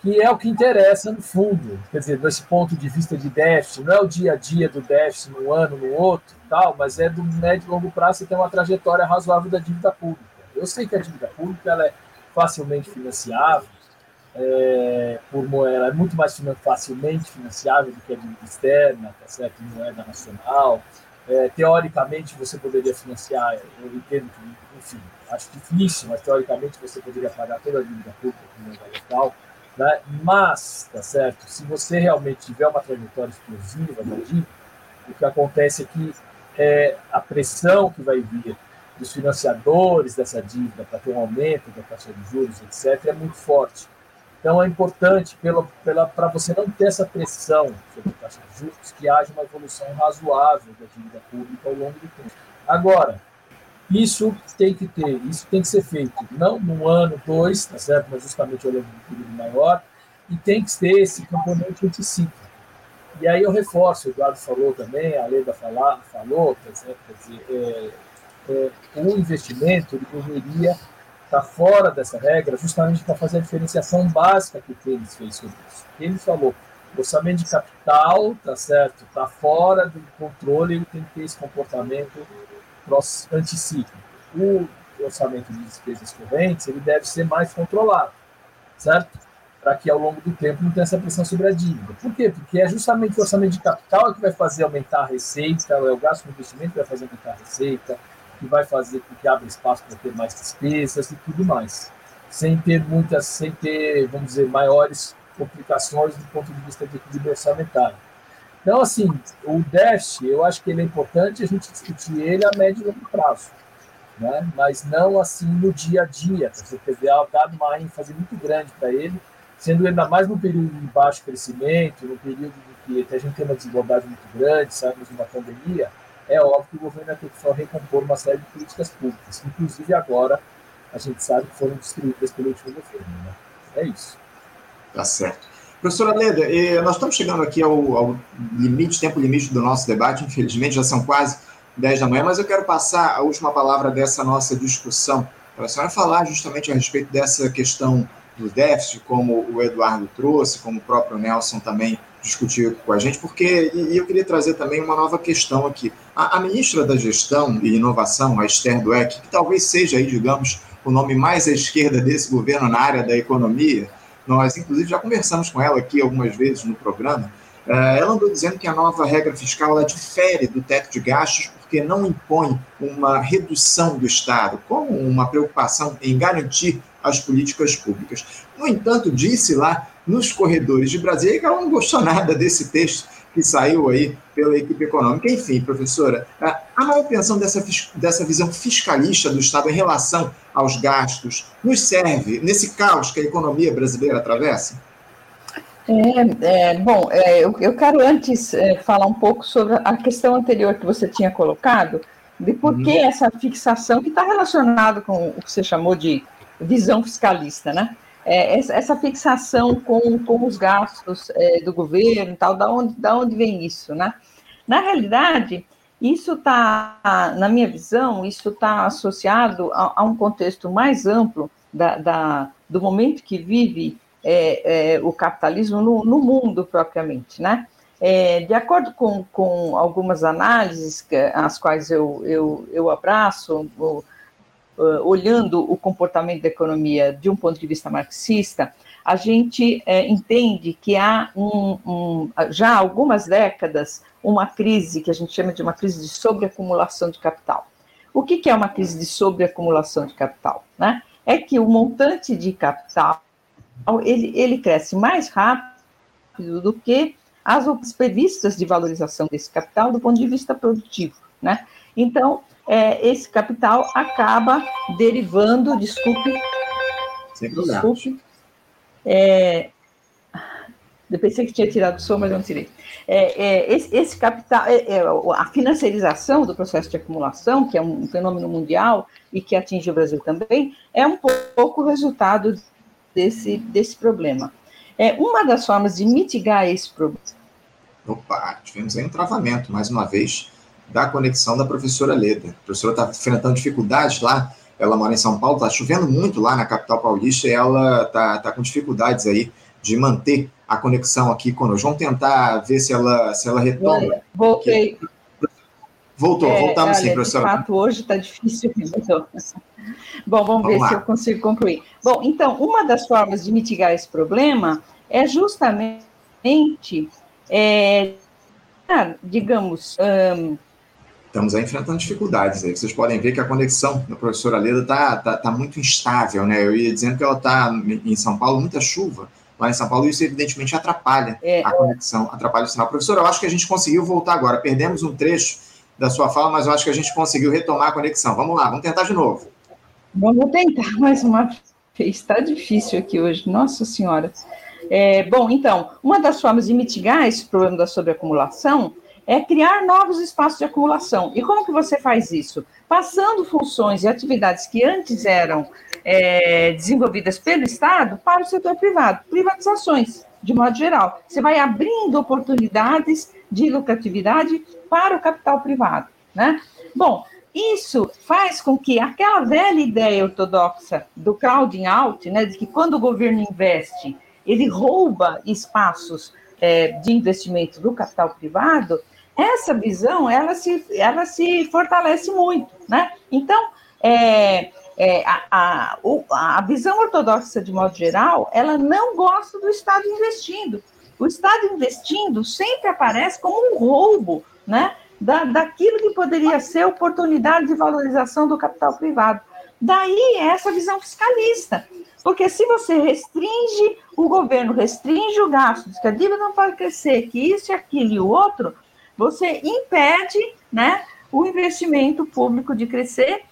que é o que interessa no fundo. Quer dizer, desse ponto de vista de déficit, não é o dia a dia do déficit num ano, no outro, tal, mas é do médio e longo prazo você tem uma trajetória razoável da dívida pública. Eu sei que a dívida pública ela é facilmente financiável, é, por moeda, é muito mais facilmente financiável do que a dívida externa, tá certo? moeda nacional, É, teoricamente, você poderia financiar, eu entendo que, enfim, acho difícil, mas teoricamente você poderia pagar toda a dívida pública com moeda local, né? mas, tá certo, se você realmente tiver uma trajetória explosiva da dívida, o que acontece é que é, a pressão que vai vir dos financiadores dessa dívida para ter um aumento da taxa de juros, etc., é muito forte. Então, é importante, para você não ter essa pressão sobre a taxa de juros, que haja uma evolução razoável da dívida pública ao longo do tempo. Agora, isso tem que ter, isso tem que ser feito, não no ano, dois, tá certo? mas justamente ao longo do período maior, e tem que ter esse componente anticiclo. E aí eu reforço, o Eduardo falou também, a Leda falou, quer dizer, é, é, o investimento ele deveria está fora dessa regra justamente para fazer a diferenciação básica que o Keynes fez sobre isso. Ele falou, o orçamento de capital, tá certo, está fora do controle, ele tem que ter esse comportamento anticíclico. O orçamento de despesas correntes, ele deve ser mais controlado, certo? Para que ao longo do tempo não tenha essa pressão sobre a dívida. Por quê? Porque é justamente o orçamento de capital que vai fazer aumentar a receita, é o gasto com investimento que vai fazer aumentar a receita, que vai fazer com que abra espaço para ter mais despesas e tudo mais, sem ter muitas, sem ter, vamos dizer, maiores complicações do ponto de vista de equilíbrio orçamentário. Então, assim, o déficit, eu acho que ele é importante a gente discutir ele a médio e longo prazo, né? mas não assim no dia a dia, o PDA dado uma ênfase muito grande para ele, sendo ainda mais no período de baixo crescimento, no período em que a gente tem uma desigualdade muito grande, saímos de uma pandemia, é óbvio que o governo vai ter que só recompor uma série de políticas públicas, inclusive agora a gente sabe que foram destruídas pelo último governo. Né? É isso. Tá certo. Professora Leda, eh, nós estamos chegando aqui ao, ao, limite, tempo limite do nosso debate, infelizmente já são quase 10 da manhã, mas eu quero passar a última palavra dessa nossa discussão para a senhora falar justamente a respeito dessa questão do déficit, como o Eduardo trouxe, como o próprio Nelson também discutir com a gente, porque e eu queria trazer também uma nova questão aqui. A, a ministra da Gestão e Inovação, a Esther Dweck, que talvez seja aí, digamos, o nome mais à esquerda desse governo na área da economia, nós inclusive já conversamos com ela aqui algumas vezes no programa, eh, ela andou dizendo que a nova regra fiscal ela difere do teto de gastos porque não impõe uma redução do Estado, como uma preocupação em garantir as políticas públicas. No entanto, disse lá nos corredores de Brasília que ela não gostou [LAUGHS] nada desse texto que saiu aí pela equipe econômica. Enfim, professora, a manutenção dessa, dessa visão fiscalista do Estado em relação aos gastos nos serve nesse caos que a economia brasileira atravessa? É, é, bom, é, eu, eu, quero antes é, falar um pouco sobre a questão anterior que você tinha colocado, de por que uhum. essa fixação que está relacionada com o que você chamou de visão fiscalista, né? É, essa fixação com, com os gastos é, do governo e tal, da onde, da onde vem isso, né? Na realidade, isso está, na minha visão, isso está associado a, a, um contexto mais amplo da, da, do momento que vive é, é, o capitalismo no, no, mundo propriamente, né? É, de acordo com, com algumas análises, que, as quais eu, eu, eu abraço, o, uh, olhando o comportamento da economia de um ponto de vista marxista, a gente entende que há um, um, já há algumas décadas uma crise que a gente chama de uma crise de sobreacumulação de capital. O que, que é uma crise de sobreacumulação de capital? Né? É que o montante de capital ele, ele cresce mais rápido do que as previstas de valorização desse capital do ponto de vista produtivo. Né? Então, é, esse capital acaba derivando, desculpe, desculpe, é, eu pensei que tinha tirado o som, mas não tirei. É, é, esse, esse, capital, é, é, a financiarização do processo de acumulação, que é um fenômeno mundial e que atinge o Brasil também, é um pouco resultado desse, desse problema. É uma das formas de mitigar esse problema. Opa, tivemos aí um travamento, mais uma vez da conexão da professora Leda. A professora está enfrentando dificuldades lá, ela mora em São Paulo, está chovendo muito lá na capital paulista e ela está tá com dificuldades aí de manter a conexão aqui conosco. Vamos tentar ver se ela, se ela retoma. Voltei. Voltou, é, voltamos olha, sim, professora. De fato, hoje está difícil. Bom, vamos, vamos ver lá. se eu consigo concluir. Bom, então, uma das formas de mitigar esse problema é justamente, é, digamos, um, Estamos aí enfrentando dificuldades aí. Vocês podem ver que a conexão da professora Leda está tá, tá muito instável, né? Eu ia dizendo que ela está em São Paulo, muita chuva lá em São Paulo, e isso evidentemente atrapalha é. a conexão, atrapalha o sinal. Professora, eu acho que a gente conseguiu voltar agora. Perdemos um trecho da sua fala, mas eu acho que a gente conseguiu retomar a conexão. Vamos lá, vamos tentar de novo. Vamos tentar [LAUGHS] mais uma vez. Está difícil aqui hoje, nossa senhora. É, bom, então, uma das formas de mitigar esse problema da sobreacumulação é criar novos espaços de acumulação. E como que você faz isso? Passando funções e atividades que antes eram é, desenvolvidas pelo Estado para o setor privado, privatizações, de modo geral. Você vai abrindo oportunidades de lucratividade para o capital privado, né? Bom, isso faz com que aquela velha ideia ortodoxa do crowding out, né, de que quando o governo investe, ele rouba espaços é, de investimento do capital privado, essa visão ela se, ela se fortalece muito, né? Então, é, é, a, a, a visão ortodoxa, de modo geral, ela não gosta do Estado investindo. O Estado investindo sempre aparece como um roubo, né? Da, daquilo que poderia ser oportunidade de valorização do capital privado. Daí essa visão fiscalista. Porque se você restringe, o governo restringe o gasto, diz que a dívida não pode crescer, que isso e aquilo e o outro, você impede né, o investimento público de crescer,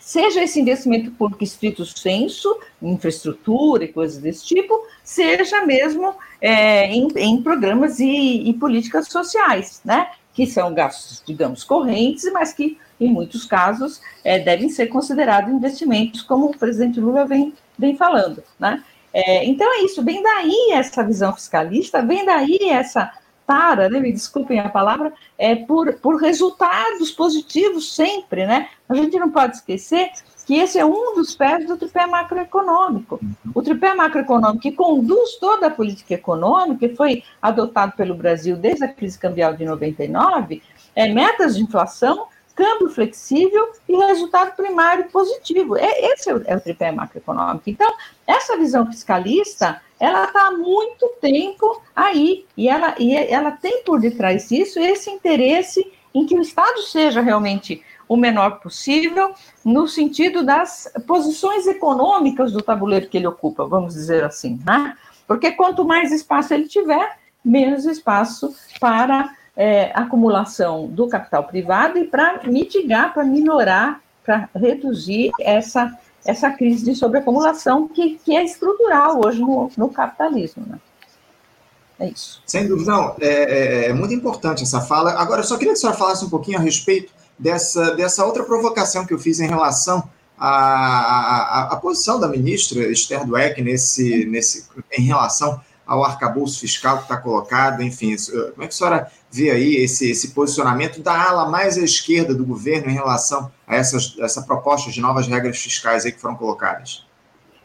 seja esse investimento público estrito senso, infraestrutura e coisas desse tipo, seja mesmo é, em, em, programas e, e, políticas sociais, né? Que são gastos, digamos, correntes, mas que, em muitos casos, é, devem ser considerados investimentos, como o presidente Lula vem, vem falando, né? É, então é isso, vem daí essa visão fiscalista, vem daí essa para, né, me desculpem a palavra, é por, por resultados positivos sempre, né? A gente não pode esquecer que esse é um dos pés do tripé macroeconômico. O tripé macroeconômico que conduz toda a política econômica, que foi adotado pelo Brasil desde a crise cambial de 99, é metas de inflação, câmbio flexível e resultado primário positivo. É, esse é o, é o tripé macroeconômico. Então, essa visão fiscalista, ela está há muito tempo aí, e ela, e ela tem por detrás disso esse interesse em que o Estado seja realmente o menor possível, no sentido das posições econômicas do tabuleiro que ele ocupa, vamos dizer assim, né? Porque quanto mais espaço ele tiver, menos espaço para é, acumulação do capital privado e para mitigar, para minorar, para reduzir essa, essa crise de sobreacumulação que, que é estrutural hoje no, no capitalismo. Né? É isso. Sem dúvida, não. É, é, é, muito importante essa fala. Agora, eu só queria que a senhora falasse um pouquinho a respeito dessa, dessa outra provocação que eu fiz em relação à, à, à posição da ministra Esther Dweck nesse, nesse, em relação ao arcabouço fiscal que está colocado, enfim, como é que a senhora vê aí esse, esse posicionamento da ala mais à esquerda do governo em relação a essas, essa proposta de novas regras fiscais aí que foram colocadas?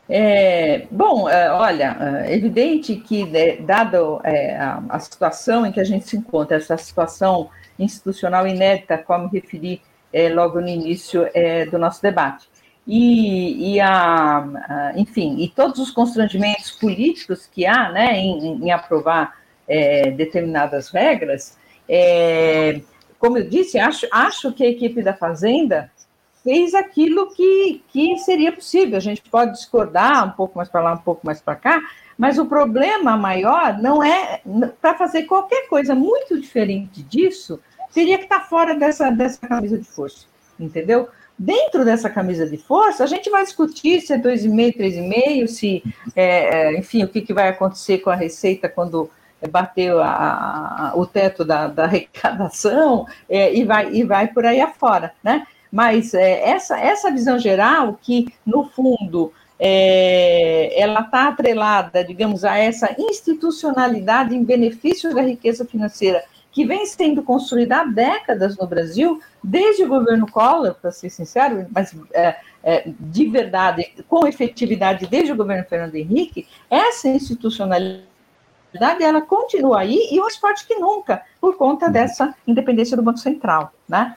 É, bom, é, olha, é evidente que, né, dado é, a, situação em que a gente se encontra, essa situação institucional inédita, como referi é, logo no início do nosso debate, e, e a, a, enfim, e todos os constrangimentos políticos que há né, em, em aprovar é, determinadas regras, é, como eu disse, acho, acho que a equipe da Fazenda fez aquilo que, que seria possível. A gente pode discordar um pouco mais para lá, um pouco mais para cá, mas o problema maior não é para fazer qualquer coisa muito diferente disso, teria que estar tá fora dessa, dessa camisa de força, entendeu? Dentro dessa camisa de força, a gente vai discutir se é 2,5, 3,5, se, é, é, enfim, o que, que vai acontecer com a receita quando bateu a, a, o teto da, da arrecadação é, e, vai, e vai por aí afora, né? Mas é, essa, essa visão geral, que, no fundo, é, ela está atrelada, digamos, a essa institucionalidade em benefício da riqueza financeira que vem sendo construída há décadas no Brasil, desde o governo Collor, para ser sincero, mas é, é, de verdade, com efetividade desde o governo Fernando Henrique, essa institucionalidade ela continua aí e mais forte que nunca, por conta dessa independência do Banco Central, né?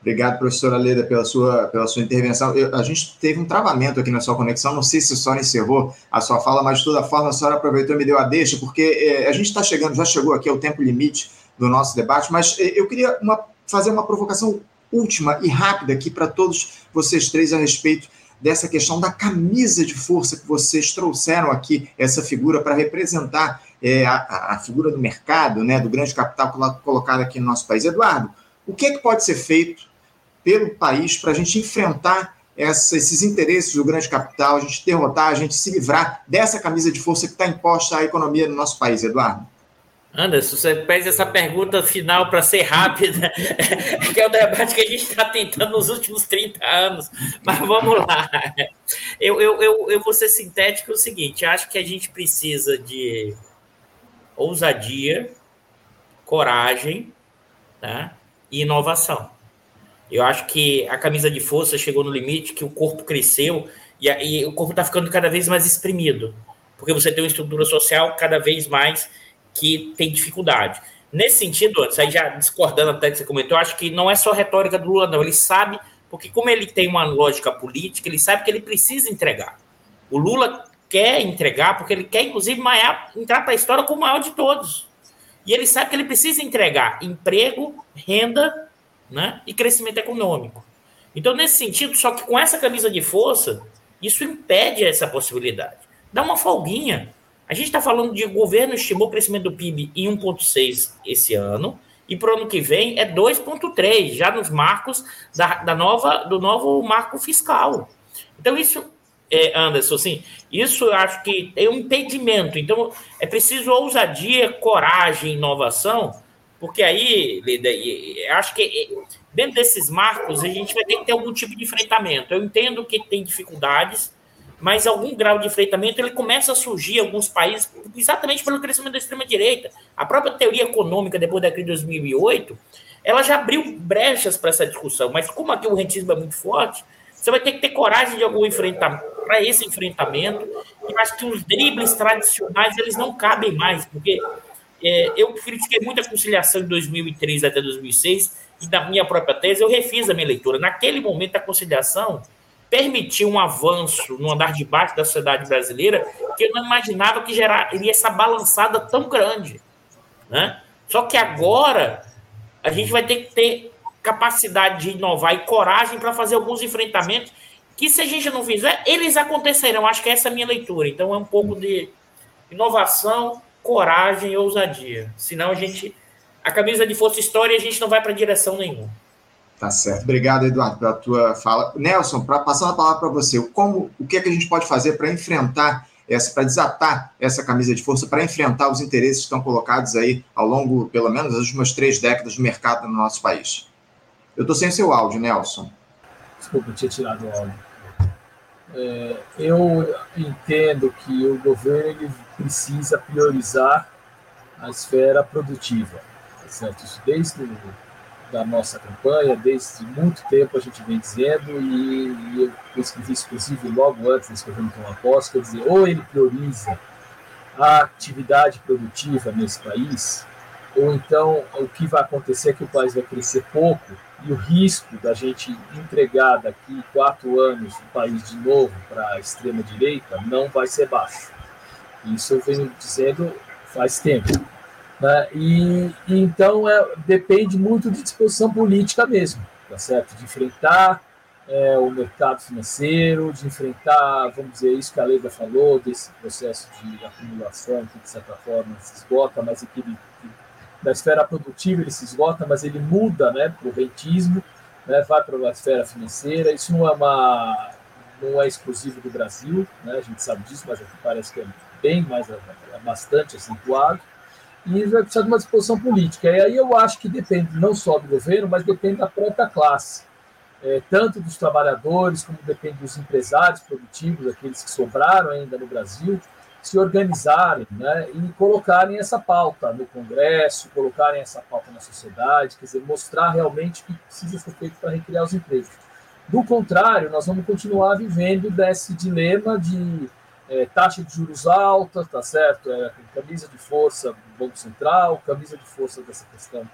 Obrigado, professora Leda, pela sua, pela sua intervenção. Eu, a gente teve um travamento aqui na sua conexão, não sei se a senhora encerrou a sua fala, mas de toda forma a senhora aproveitou e me deu a deixa, porque é, a gente está chegando, já chegou aqui ao tempo limite do nosso debate, mas é, eu queria uma fazer uma provocação última e rápida aqui para todos vocês três a respeito dessa questão da camisa de força que vocês trouxeram aqui, essa figura para representar é, a, a, figura do mercado, né, do grande capital colocado aqui no nosso país. Eduardo, o que, é que pode ser feito pelo país para a gente enfrentar essa, esses interesses do grande capital, a gente derrotar, a gente se livrar dessa camisa de força que está imposta à economia do nosso país, Eduardo? Anderson, você fez essa pergunta final para ser rápida, [LAUGHS] que é o debate que a gente está tentando nos últimos 30 anos, mas vamos lá. Eu, eu, eu, eu vou ser sintético o seguinte: acho que a gente precisa de ousadia, coragem tá? e inovação. Eu acho que a camisa de força chegou no limite, que o corpo cresceu e, e o corpo está ficando cada vez mais exprimido, porque você tem uma estrutura social cada vez mais que tem dificuldade. Nesse sentido, antes, aí já discordando até que você comentou, eu acho que não é só retórica do Lula, não. Ele sabe, porque como ele tem uma lógica política, ele sabe que ele precisa entregar. O Lula quer entregar, porque ele quer, inclusive, maior, entrar para a história como o maior de todos. E ele sabe que ele precisa entregar emprego, renda né, e crescimento econômico. Então, nesse sentido, só que com essa camisa de força, isso impede essa possibilidade. Dá uma folguinha. A gente está falando de o governo estimou o crescimento do PIB em 1,6 esse ano, e para o ano que vem é 2,3, já nos marcos da, da, nova, do novo marco fiscal. Então, isso, é, Anderson, assim, isso eu acho que é um impedimento. Então, é preciso ousadia, coragem, inovação, porque aí, Lida, acho que dentro desses marcos a gente vai ter que ter algum tipo de enfrentamento. Eu entendo que tem dificuldades, mas algum grau de enfrentamento ele começa a surgir em alguns países exatamente pelo crescimento da extrema-direita. A própria teoria econômica, depois da crise de 2008, ela já abriu brechas para essa discussão, mas como aqui o rentismo é muito forte, você vai ter que ter coragem de algum enfrentamento para esse enfrentamento. E acho que os dribles tradicionais eles não cabem mais, porque é, eu critiquei muito a conciliação de 2003 até 2006 e da minha própria tese eu refiz a minha leitura. Naquele momento a conciliação permitiu um avanço no andar de baixo da sociedade brasileira que eu não imaginava que geraria essa balançada tão grande. Né? Só que agora a gente vai ter que ter capacidade de inovar e coragem para fazer alguns enfrentamentos que, se a gente não fizer, eles acontecerão. Acho que essa é a minha leitura. Então, é um pouco de inovação, coragem e ousadia. Senão, a gente. A camisa de força história, a gente não vai para direção nenhuma. Tá certo. Obrigado, Eduardo, pela tua fala. Nelson, para passar a palavra para você, como, o que, é que a gente pode fazer para enfrentar essa, para desatar essa camisa de força, para enfrentar os interesses que estão colocados aí ao longo, pelo menos, das últimas três décadas do mercado no nosso país? Eu estou sem seu áudio, Nelson. Desculpa, eu tinha tirado o áudio. É, eu entendo que o governo precisa priorizar a esfera produtiva, tá certo? Isso desde o da nossa campanha, desde muito tempo a gente vem dizendo, e, e eu escrevi inclusive logo antes desse governo tomar posse, quer dizer, ou ele prioriza a atividade produtiva nesse país, ou então o que vai acontecer é que o país vai crescer pouco e o risco da gente entregar daqui quatro anos o país de novo para a extrema-direita não vai ser baixo. Isso eu venho dizendo faz tempo. Né? E, então é, depende muito de disposição política mesmo, tá certo? De enfrentar é, o mercado financeiro, de enfrentar, vamos dizer, isso que a Leda falou, desse processo de acumulação que, de certa forma, se esgota, mas que ele, da esfera produtiva ele se esgota, mas ele muda né, para o rentismo, né, vai para a esfera financeira. Isso não é, uma, não é exclusivo do Brasil, né, a gente sabe disso, mas aqui parece que é bem mais, é bastante acentuado e vai precisar de uma disposição política. E aí eu acho que depende não só do governo, mas depende da própria classe, é, tanto dos trabalhadores, como depende dos empresários produtivos, aqueles que sobraram ainda no Brasil, se organizarem né, e colocarem essa pauta no Congresso, colocarem essa pauta na sociedade, quer dizer, mostrar realmente o que precisa ser feito para recriar os empregos. Do contrário, nós vamos continuar vivendo desse dilema de é, taxa de juros alta, tá certo? É, camisa de força do Banco Central, camisa de força dessa questão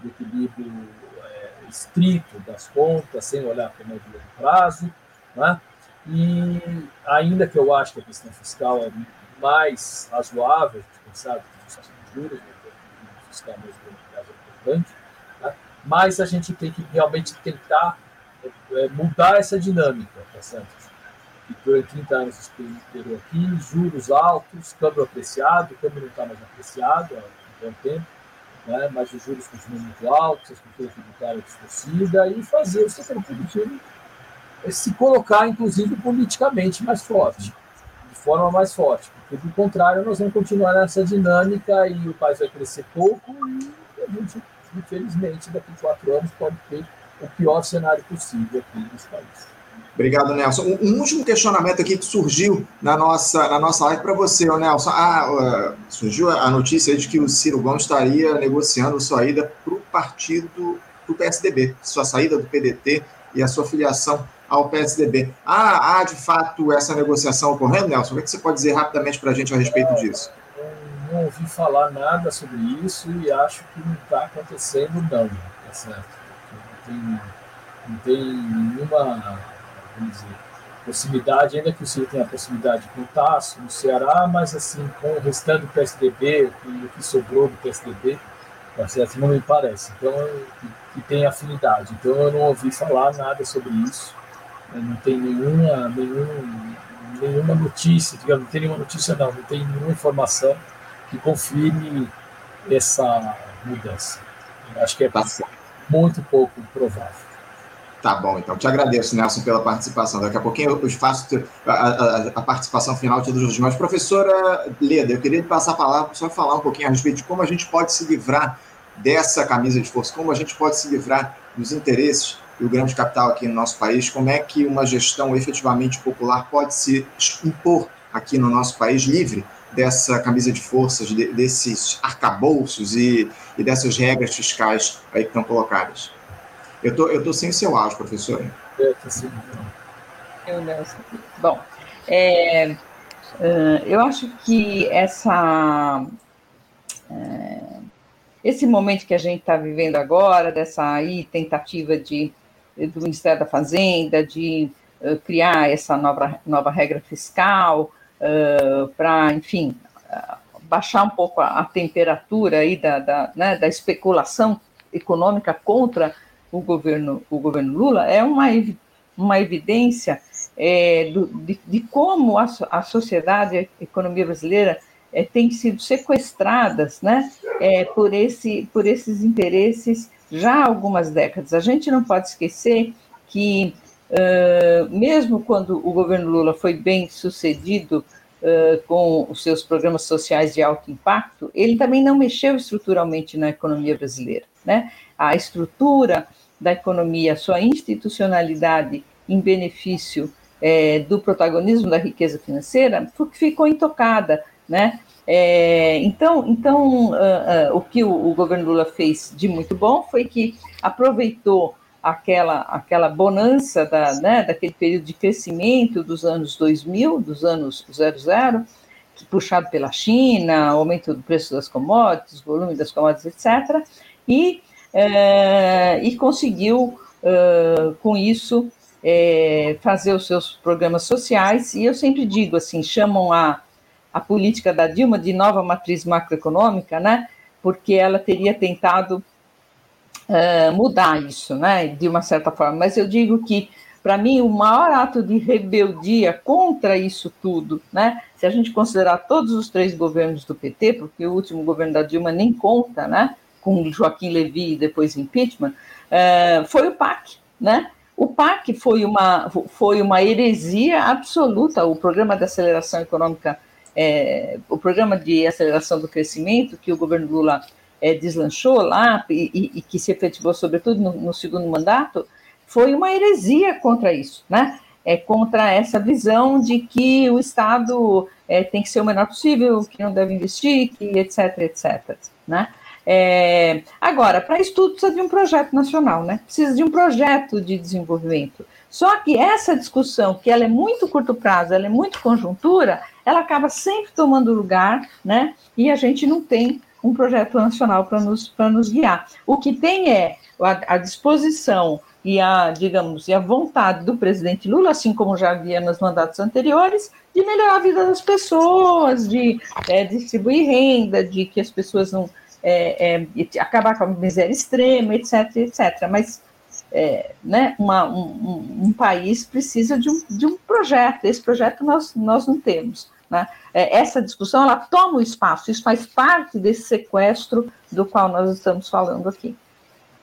do equilíbrio é, estrito das contas, sem olhar para o médio longo prazo, né? E ainda que eu acho que a questão fiscal é mais razoável de pensar que a de juros, né? o fiscal mesmo é importante, né? mas a gente tem que realmente tentar é, mudar essa dinâmica, tá certo? Durante 30 anos esperou aqui, juros altos, câmbio apreciado, o câmbio não está mais apreciado há um tempo, né? mas os juros continuam muito altos, a estrutura tributária distorcida, e fazer o setor produtivo se colocar, inclusive, politicamente mais forte, de forma mais forte, porque do contrário nós vamos continuar nessa dinâmica e o país vai crescer pouco e a gente, infelizmente, daqui a quatro anos pode ter o pior cenário possível aqui nesse país. Obrigado, Nelson. Um, último questionamento aqui que surgiu na nossa, na nossa live para você, Nelson. Ah, uh, surgiu a notícia de que o Ciro Gomes estaria negociando sua ida para o partido, para o PSDB, sua saída do PDT e a sua filiação ao PSDB. Ah, há de fato essa negociação ocorrendo, Nelson? O que você pode dizer rapidamente para a gente a respeito disso? Eu não ouvi falar nada sobre isso e acho que não está acontecendo, não. Tá certo? Não tem, não tem nenhuma vamos dizer, proximidade, ainda que o Ciro tenha proximidade com o Tasso, no Ceará, mas assim, com o restante do PSDB, o que sobrou do PSDB, tá certo? não me parece. Então, que, tem afinidade. Então, eu não ouvi falar nada sobre isso não tem nenhuma, nenhum, nenhuma notícia, digamos, não tem nenhuma notícia não, não tem nenhuma informação que confirme essa mudança. Acho que é tá muito pouco provável. Tá bom, então. Te agradeço, Nelson, pela participação. Daqui a pouquinho eu faço a, a, a participação final de todos os demais. Professora Leda, eu queria passar a palavra só falar um pouquinho a respeito de como a gente pode se livrar dessa camisa de força, como a gente pode se livrar dos interesses e o grande capital aqui no nosso país, como é que uma gestão efetivamente popular pode se impor aqui no nosso país livre dessa camisa de forças, de, desses arcabouços e, e, dessas regras fiscais aí que estão colocadas. Eu tô, eu tô sem seu áudio, professor. Eu. Bom, é, eu acho que essa é, esse momento que a gente está vivendo agora, dessa aí tentativa de do Ministério da Fazenda de uh, criar essa nova, nova regra fiscal uh, para, enfim, uh, baixar um pouco a, a temperatura aí da, da, né, da, especulação econômica contra o governo, o governo Lula, é uma, uma evidência é, do, de, de, como a, a sociedade, a economia brasileira é, tem sido sequestradas né, é, por, esse, por esses interesses já há algumas décadas. A gente não pode esquecer que, uh, mesmo quando o governo Lula foi bem sucedido uh, com os seus programas sociais de alto impacto, ele também não mexeu estruturalmente na economia brasileira. Né? A estrutura da economia, a sua institucionalidade em benefício é, do protagonismo da riqueza financeira ficou intocada, né? É, então, então uh, uh, o que o, o, governo Lula fez de muito bom foi que aproveitou aquela, aquela bonança da, né, daquele período de crescimento dos anos 2000, dos anos 00, puxado pela China, aumento do preço das commodities, volume das commodities, etc., e, uh, e conseguiu, com isso, é, fazer os seus programas sociais, e eu sempre digo assim, chamam a a política da Dilma de nova matriz macroeconômica, né? Porque ela teria tentado mudar isso, né? De uma certa forma. Mas eu digo que para mim, o maior ato de rebeldia contra isso tudo, né? Se a gente considerar todos os três governos do PT, porque o último governo da Dilma nem conta, né? Com Joaquim Levy e depois impeachment, uh, foi o PAC, né? O PAC foi uma, foi uma heresia absoluta, o Programa de Aceleração Econômica é, o programa de aceleração do crescimento que o governo Lula é, deslanchou lá e, e, e, que se efetivou sobretudo no, no, segundo mandato, foi uma heresia contra isso, né? É contra essa visão de que o Estado é, tem que ser o menor possível, que não deve investir, que etc, etc, né? É, agora, para isso tudo precisa de um projeto nacional, né? Precisa de um projeto de desenvolvimento. Só que essa discussão, que ela é muito curto prazo, ela é muito conjuntura, ela acaba sempre tomando lugar, né? E a gente não tem um projeto nacional para nos, nos guiar. O que tem é a, a, disposição e a, digamos, e a vontade do presidente Lula, assim como já havia nos mandatos anteriores, de melhorar a vida das pessoas, de é, distribuir renda, de que as pessoas não é, é, acabar com a miséria extrema, etc, etc. Mas é, né, uma, um, um, país precisa de um, de um projeto, esse projeto nós, nós não temos. Né? É, essa discussão ela toma o espaço, isso faz parte desse sequestro do qual nós estamos falando aqui.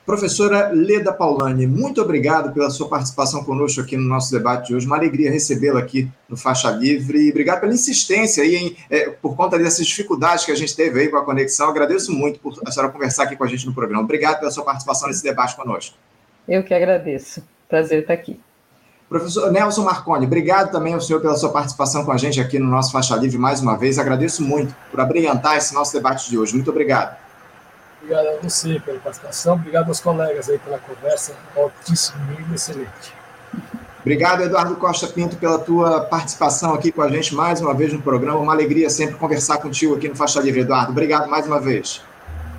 Professora Leda Paulani, muito obrigado pela sua participação conosco aqui no nosso debate de hoje. Uma alegria recebê-la aqui no Faixa Livre e obrigado pela insistência aí em, é, por conta dessas dificuldades que a gente teve aí com a conexão. Agradeço muito por a senhora conversar aqui com a gente no programa. Obrigado pela sua participação nesse debate conosco. Eu que agradeço. Prazer estar aqui. Professor Nelson Marconi, obrigado também ao senhor pela sua participação com a gente aqui no nosso Faixa Livre mais uma vez. Agradeço muito por abrilhantar esse nosso debate de hoje. Muito obrigado. Obrigado a você pela participação, obrigado aos colegas aí pela conversa, altíssimo nível, excelente. Obrigado, Eduardo Costa Pinto, pela tua participação aqui com a gente mais uma vez no programa. Uma alegria sempre conversar contigo aqui no Faixa Livre, Eduardo. Obrigado mais uma vez.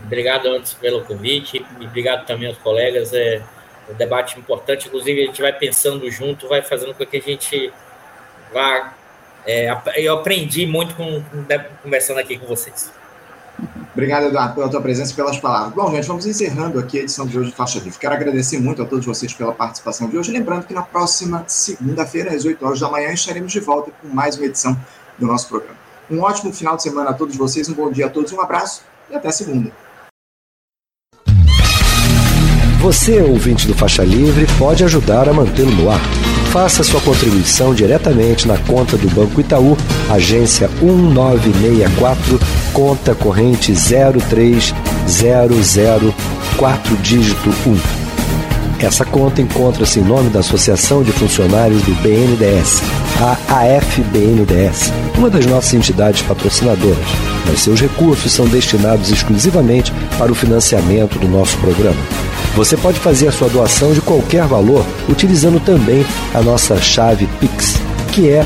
Obrigado antes pelo convite e obrigado também aos colegas. É um debate importante, inclusive a gente vai pensando junto, vai fazendo com que a gente vá. É, eu aprendi muito com, conversando aqui com vocês. Obrigado, Eduardo, pela tua presença e pelas palavras. Bom, gente, vamos encerrando aqui a edição de hoje do Faixa Livre. Quero agradecer muito a todos vocês pela participação de hoje. Lembrando que na próxima segunda-feira, às 8 horas da manhã, estaremos de volta com mais uma edição do nosso programa. Um ótimo final de semana a todos vocês, um bom dia a todos, um abraço e até segunda. Você, ouvinte do Faixa Livre, pode ajudar a mantê-lo no ar. Faça sua contribuição diretamente na conta do Banco Itaú, agência 1964, conta corrente 03004 dígito 1. Essa conta encontra-se em nome da Associação de Funcionários do BNDES, a AFBNDES, uma das nossas entidades patrocinadoras, mas seus recursos são destinados exclusivamente para o financiamento do nosso programa. Você pode fazer a sua doação de qualquer valor utilizando também a nossa chave Pix, que é